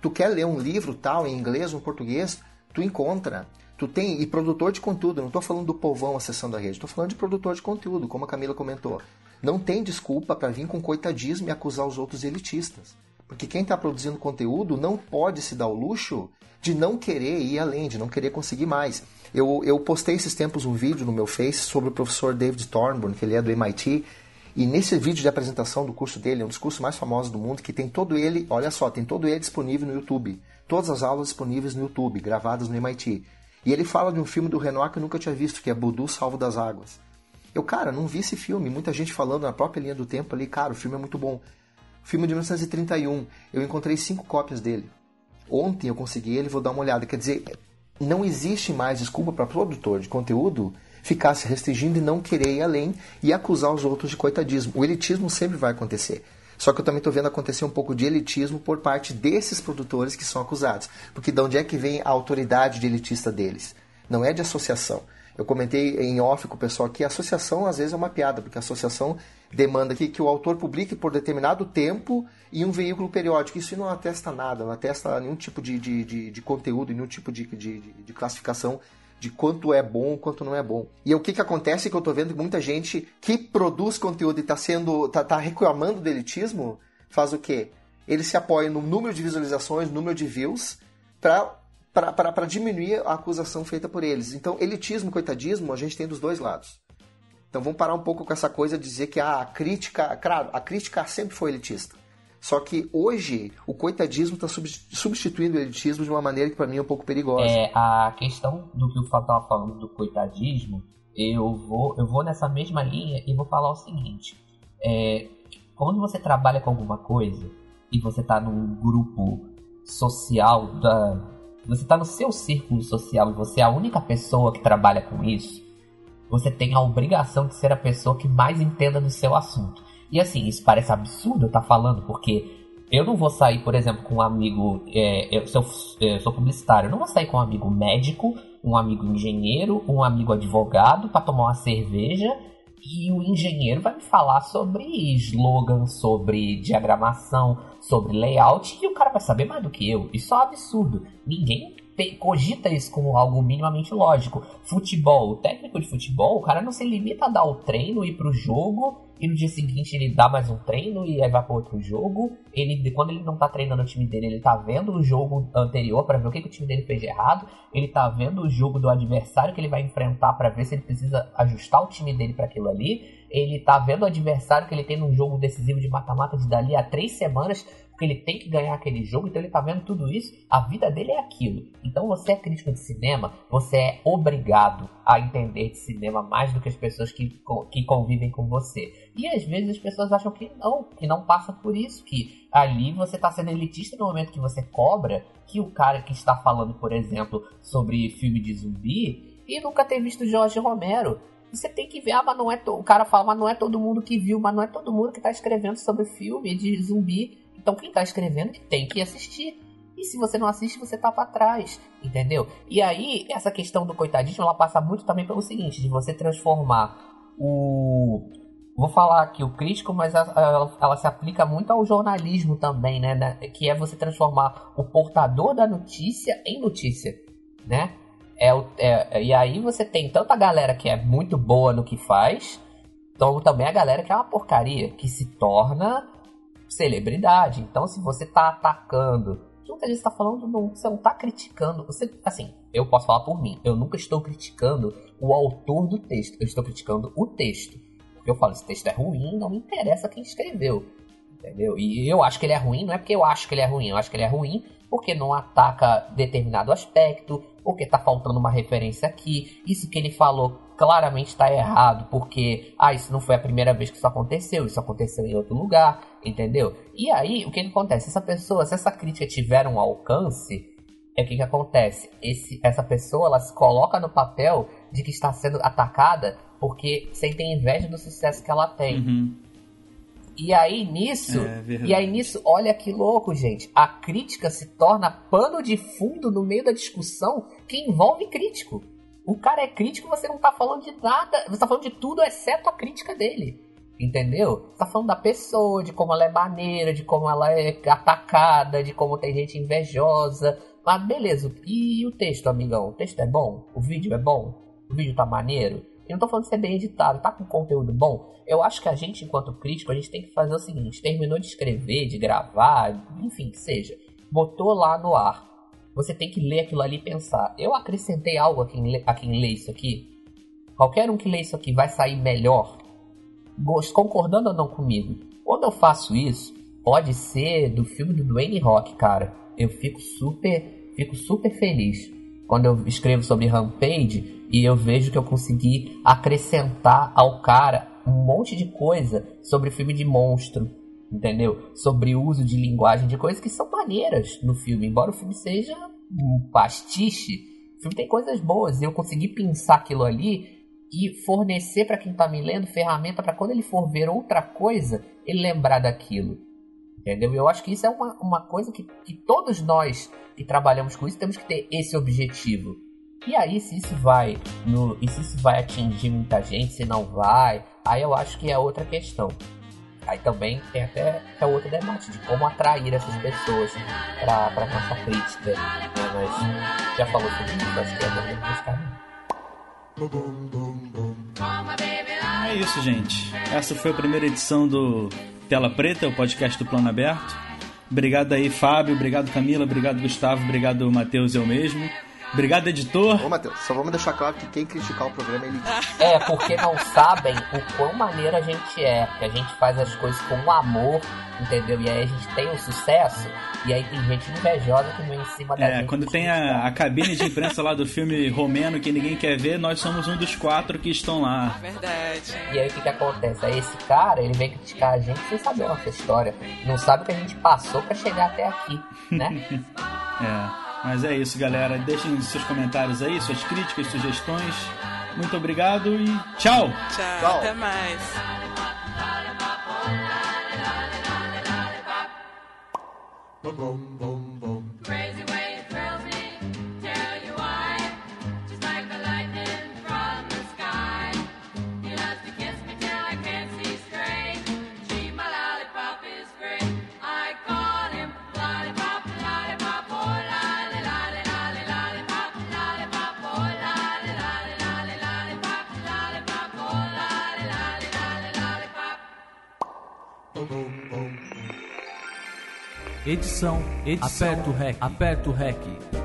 Tu quer ler um livro tal em inglês ou em português, tu encontra Tu tem, e produtor de conteúdo, não estou falando do povão acessando a rede, estou falando de produtor de conteúdo, como a Camila comentou. Não tem desculpa para vir com coitadismo e acusar os outros elitistas. Porque quem está produzindo conteúdo não pode se dar o luxo de não querer ir além, de não querer conseguir mais. Eu, eu postei esses tempos um vídeo no meu Face sobre o professor David Thornburn, que ele é do MIT, e nesse vídeo de apresentação do curso dele, é um dos cursos mais famosos do mundo, que tem todo ele, olha só, tem todo ele disponível no YouTube. Todas as aulas disponíveis no YouTube, gravadas no MIT. E ele fala de um filme do Renoir que eu nunca tinha visto, que é Budu Salvo das Águas. Eu, cara, não vi esse filme. Muita gente falando na própria linha do tempo ali, cara, o filme é muito bom. Filme de 1931. Eu encontrei cinco cópias dele. Ontem eu consegui ele, vou dar uma olhada. Quer dizer, não existe mais desculpa para produtor de conteúdo ficar se restringindo e não querer ir além e acusar os outros de coitadismo. O elitismo sempre vai acontecer. Só que eu também estou vendo acontecer um pouco de elitismo por parte desses produtores que são acusados. Porque de onde é que vem a autoridade de elitista deles? Não é de associação. Eu comentei em off com o pessoal que a associação às vezes é uma piada, porque a associação demanda que, que o autor publique por determinado tempo em um veículo periódico. Isso não atesta nada, não atesta nenhum tipo de, de, de, de conteúdo, nenhum tipo de, de, de classificação de quanto é bom, quanto não é bom. E o que, que acontece é que eu estou vendo muita gente que produz conteúdo e está sendo. tá, tá reclamando do elitismo, faz o quê? Ele se apoia no número de visualizações, número de views, para diminuir a acusação feita por eles. Então, elitismo, coitadismo, a gente tem dos dois lados. Então vamos parar um pouco com essa coisa de dizer que ah, a crítica, claro, a crítica sempre foi elitista. Só que hoje o coitadismo está substituindo o elitismo de uma maneira que para mim é um pouco perigosa. É, a questão do que o Fábio estava falando do coitadismo, eu vou, eu vou nessa mesma linha e vou falar o seguinte. É, quando você trabalha com alguma coisa e você está num grupo social, da, você está no seu círculo social e você é a única pessoa que trabalha com isso, você tem a obrigação de ser a pessoa que mais entenda do seu assunto. E assim, isso parece absurdo eu estar tá falando, porque eu não vou sair, por exemplo, com um amigo. É, eu, sou, é, eu sou publicitário, eu não vou sair com um amigo médico, um amigo engenheiro, um amigo advogado para tomar uma cerveja e o engenheiro vai me falar sobre slogan, sobre diagramação, sobre layout e o cara vai saber mais do que eu. Isso é um absurdo. Ninguém cogita isso como algo minimamente lógico. Futebol, o técnico de futebol, o cara não se limita a dar o treino, ir pro jogo e no dia seguinte ele dá mais um treino e aí vai para outro jogo. Ele, quando ele não tá treinando o time dele, ele tá vendo o jogo anterior para ver o que, que, o time dele fez de errado. Ele tá vendo o jogo do adversário que ele vai enfrentar para ver se ele precisa ajustar o time dele para aquilo ali. Ele tá vendo o adversário que ele tem num jogo decisivo de mata-mata de dali a três semanas porque ele tem que ganhar aquele jogo, então ele tá vendo tudo isso, a vida dele é aquilo. Então você é crítico de cinema, você é obrigado a entender de cinema mais do que as pessoas que, que convivem com você. E às vezes as pessoas acham que não, que não passa por isso, que ali você tá sendo elitista no momento que você cobra que o cara que está falando, por exemplo, sobre filme de zumbi e nunca ter visto Jorge Romero. Você tem que ver, ah, mas não é to... o cara fala, mas não é todo mundo que viu, mas não é todo mundo que está escrevendo sobre filme de zumbi então quem tá escrevendo tem que assistir. E se você não assiste, você tá para trás, entendeu? E aí, essa questão do coitadismo, ela passa muito também pelo seguinte, de você transformar o... Vou falar aqui o crítico, mas ela, ela se aplica muito ao jornalismo também, né, né? Que é você transformar o portador da notícia em notícia, né? É, é, e aí você tem tanta galera que é muito boa no que faz, então também a galera que é uma porcaria, que se torna celebridade. Então, se você tá atacando, muita gente está falando, não, você não tá criticando. Você, assim, eu posso falar por mim. Eu nunca estou criticando o autor do texto. Eu estou criticando o texto. Porque eu falo, esse texto é ruim, não me interessa quem escreveu. Entendeu? E eu acho que ele é ruim, não é porque eu acho que ele é ruim, eu acho que ele é ruim porque não ataca determinado aspecto, porque tá faltando uma referência aqui. Isso que ele falou claramente está errado, porque ah, isso não foi a primeira vez que isso aconteceu, isso aconteceu em outro lugar, entendeu? E aí, o que, que acontece? Essa pessoa, se essa crítica tiver um alcance, é o que, que acontece? Esse, essa pessoa ela se coloca no papel de que está sendo atacada porque sentem inveja do sucesso que ela tem. Uhum. E aí nisso, é, e aí nisso, olha que louco, gente. A crítica se torna pano de fundo no meio da discussão que envolve crítico. O cara é crítico, você não tá falando de nada, você tá falando de tudo exceto a crítica dele. Entendeu? Tá falando da pessoa, de como ela é maneira, de como ela é atacada, de como tem gente invejosa, Mas beleza, e o texto, amigão? O texto é bom? O vídeo é bom? O vídeo tá maneiro? Eu não tô falando de ser bem editado, tá com conteúdo bom. Eu acho que a gente, enquanto crítico, a gente tem que fazer o seguinte: terminou de escrever, de gravar, enfim, que seja. Botou lá no ar. Você tem que ler aquilo ali e pensar. Eu acrescentei algo a quem, lê, a quem lê isso aqui. Qualquer um que lê isso aqui vai sair melhor, concordando ou não comigo. Quando eu faço isso, pode ser do filme do Dwayne Rock, cara. Eu fico super, fico super feliz quando eu escrevo sobre Rampage e eu vejo que eu consegui acrescentar ao cara um monte de coisa sobre filme de monstro, entendeu? Sobre o uso de linguagem de coisas que são maneiras no filme, embora o filme seja um pastiche, o filme tem coisas boas e eu consegui pensar aquilo ali e fornecer para quem está me lendo ferramenta para quando ele for ver outra coisa, ele lembrar daquilo. Entendeu? Eu acho que isso é uma, uma coisa que, que todos nós que trabalhamos com isso temos que ter esse objetivo. E aí, se isso vai no, se isso vai atingir muita gente, se não vai, aí eu acho que é outra questão. Aí também tem até é outro debate de como atrair essas pessoas para nossa crítica. Né? Mas já falou sobre isso, acho que é bom É isso, gente. Essa foi a primeira edição do Tela Preta, o podcast do Plano Aberto. Obrigado aí, Fábio. Obrigado, Camila. Obrigado, Gustavo. Obrigado, Matheus, eu mesmo. Obrigado, editor. Ô, Matheus, só vamos deixar claro que quem criticar o programa é ele. É, porque não sabem o quão maneiro a gente é. Que a gente faz as coisas com amor, entendeu? E aí a gente tem o um sucesso, e aí tem gente invejosa que vem em cima da é, gente. quando tem a, a, cabine de imprensa lá do filme romeno que ninguém quer ver, nós somos um dos quatro que estão lá. Verdade. E aí o que, que acontece? Aí esse cara, ele vem criticar a gente sem saber a nossa história. Não sabe o que a gente passou para chegar até aqui, né? <laughs> é. Mas é isso, galera. Deixem seus comentários aí, suas críticas, sugestões. Muito obrigado e tchau! Tchau, tchau. até mais. Boom, boom, boom. Edição, edição, aperto o REC, aperto o REC.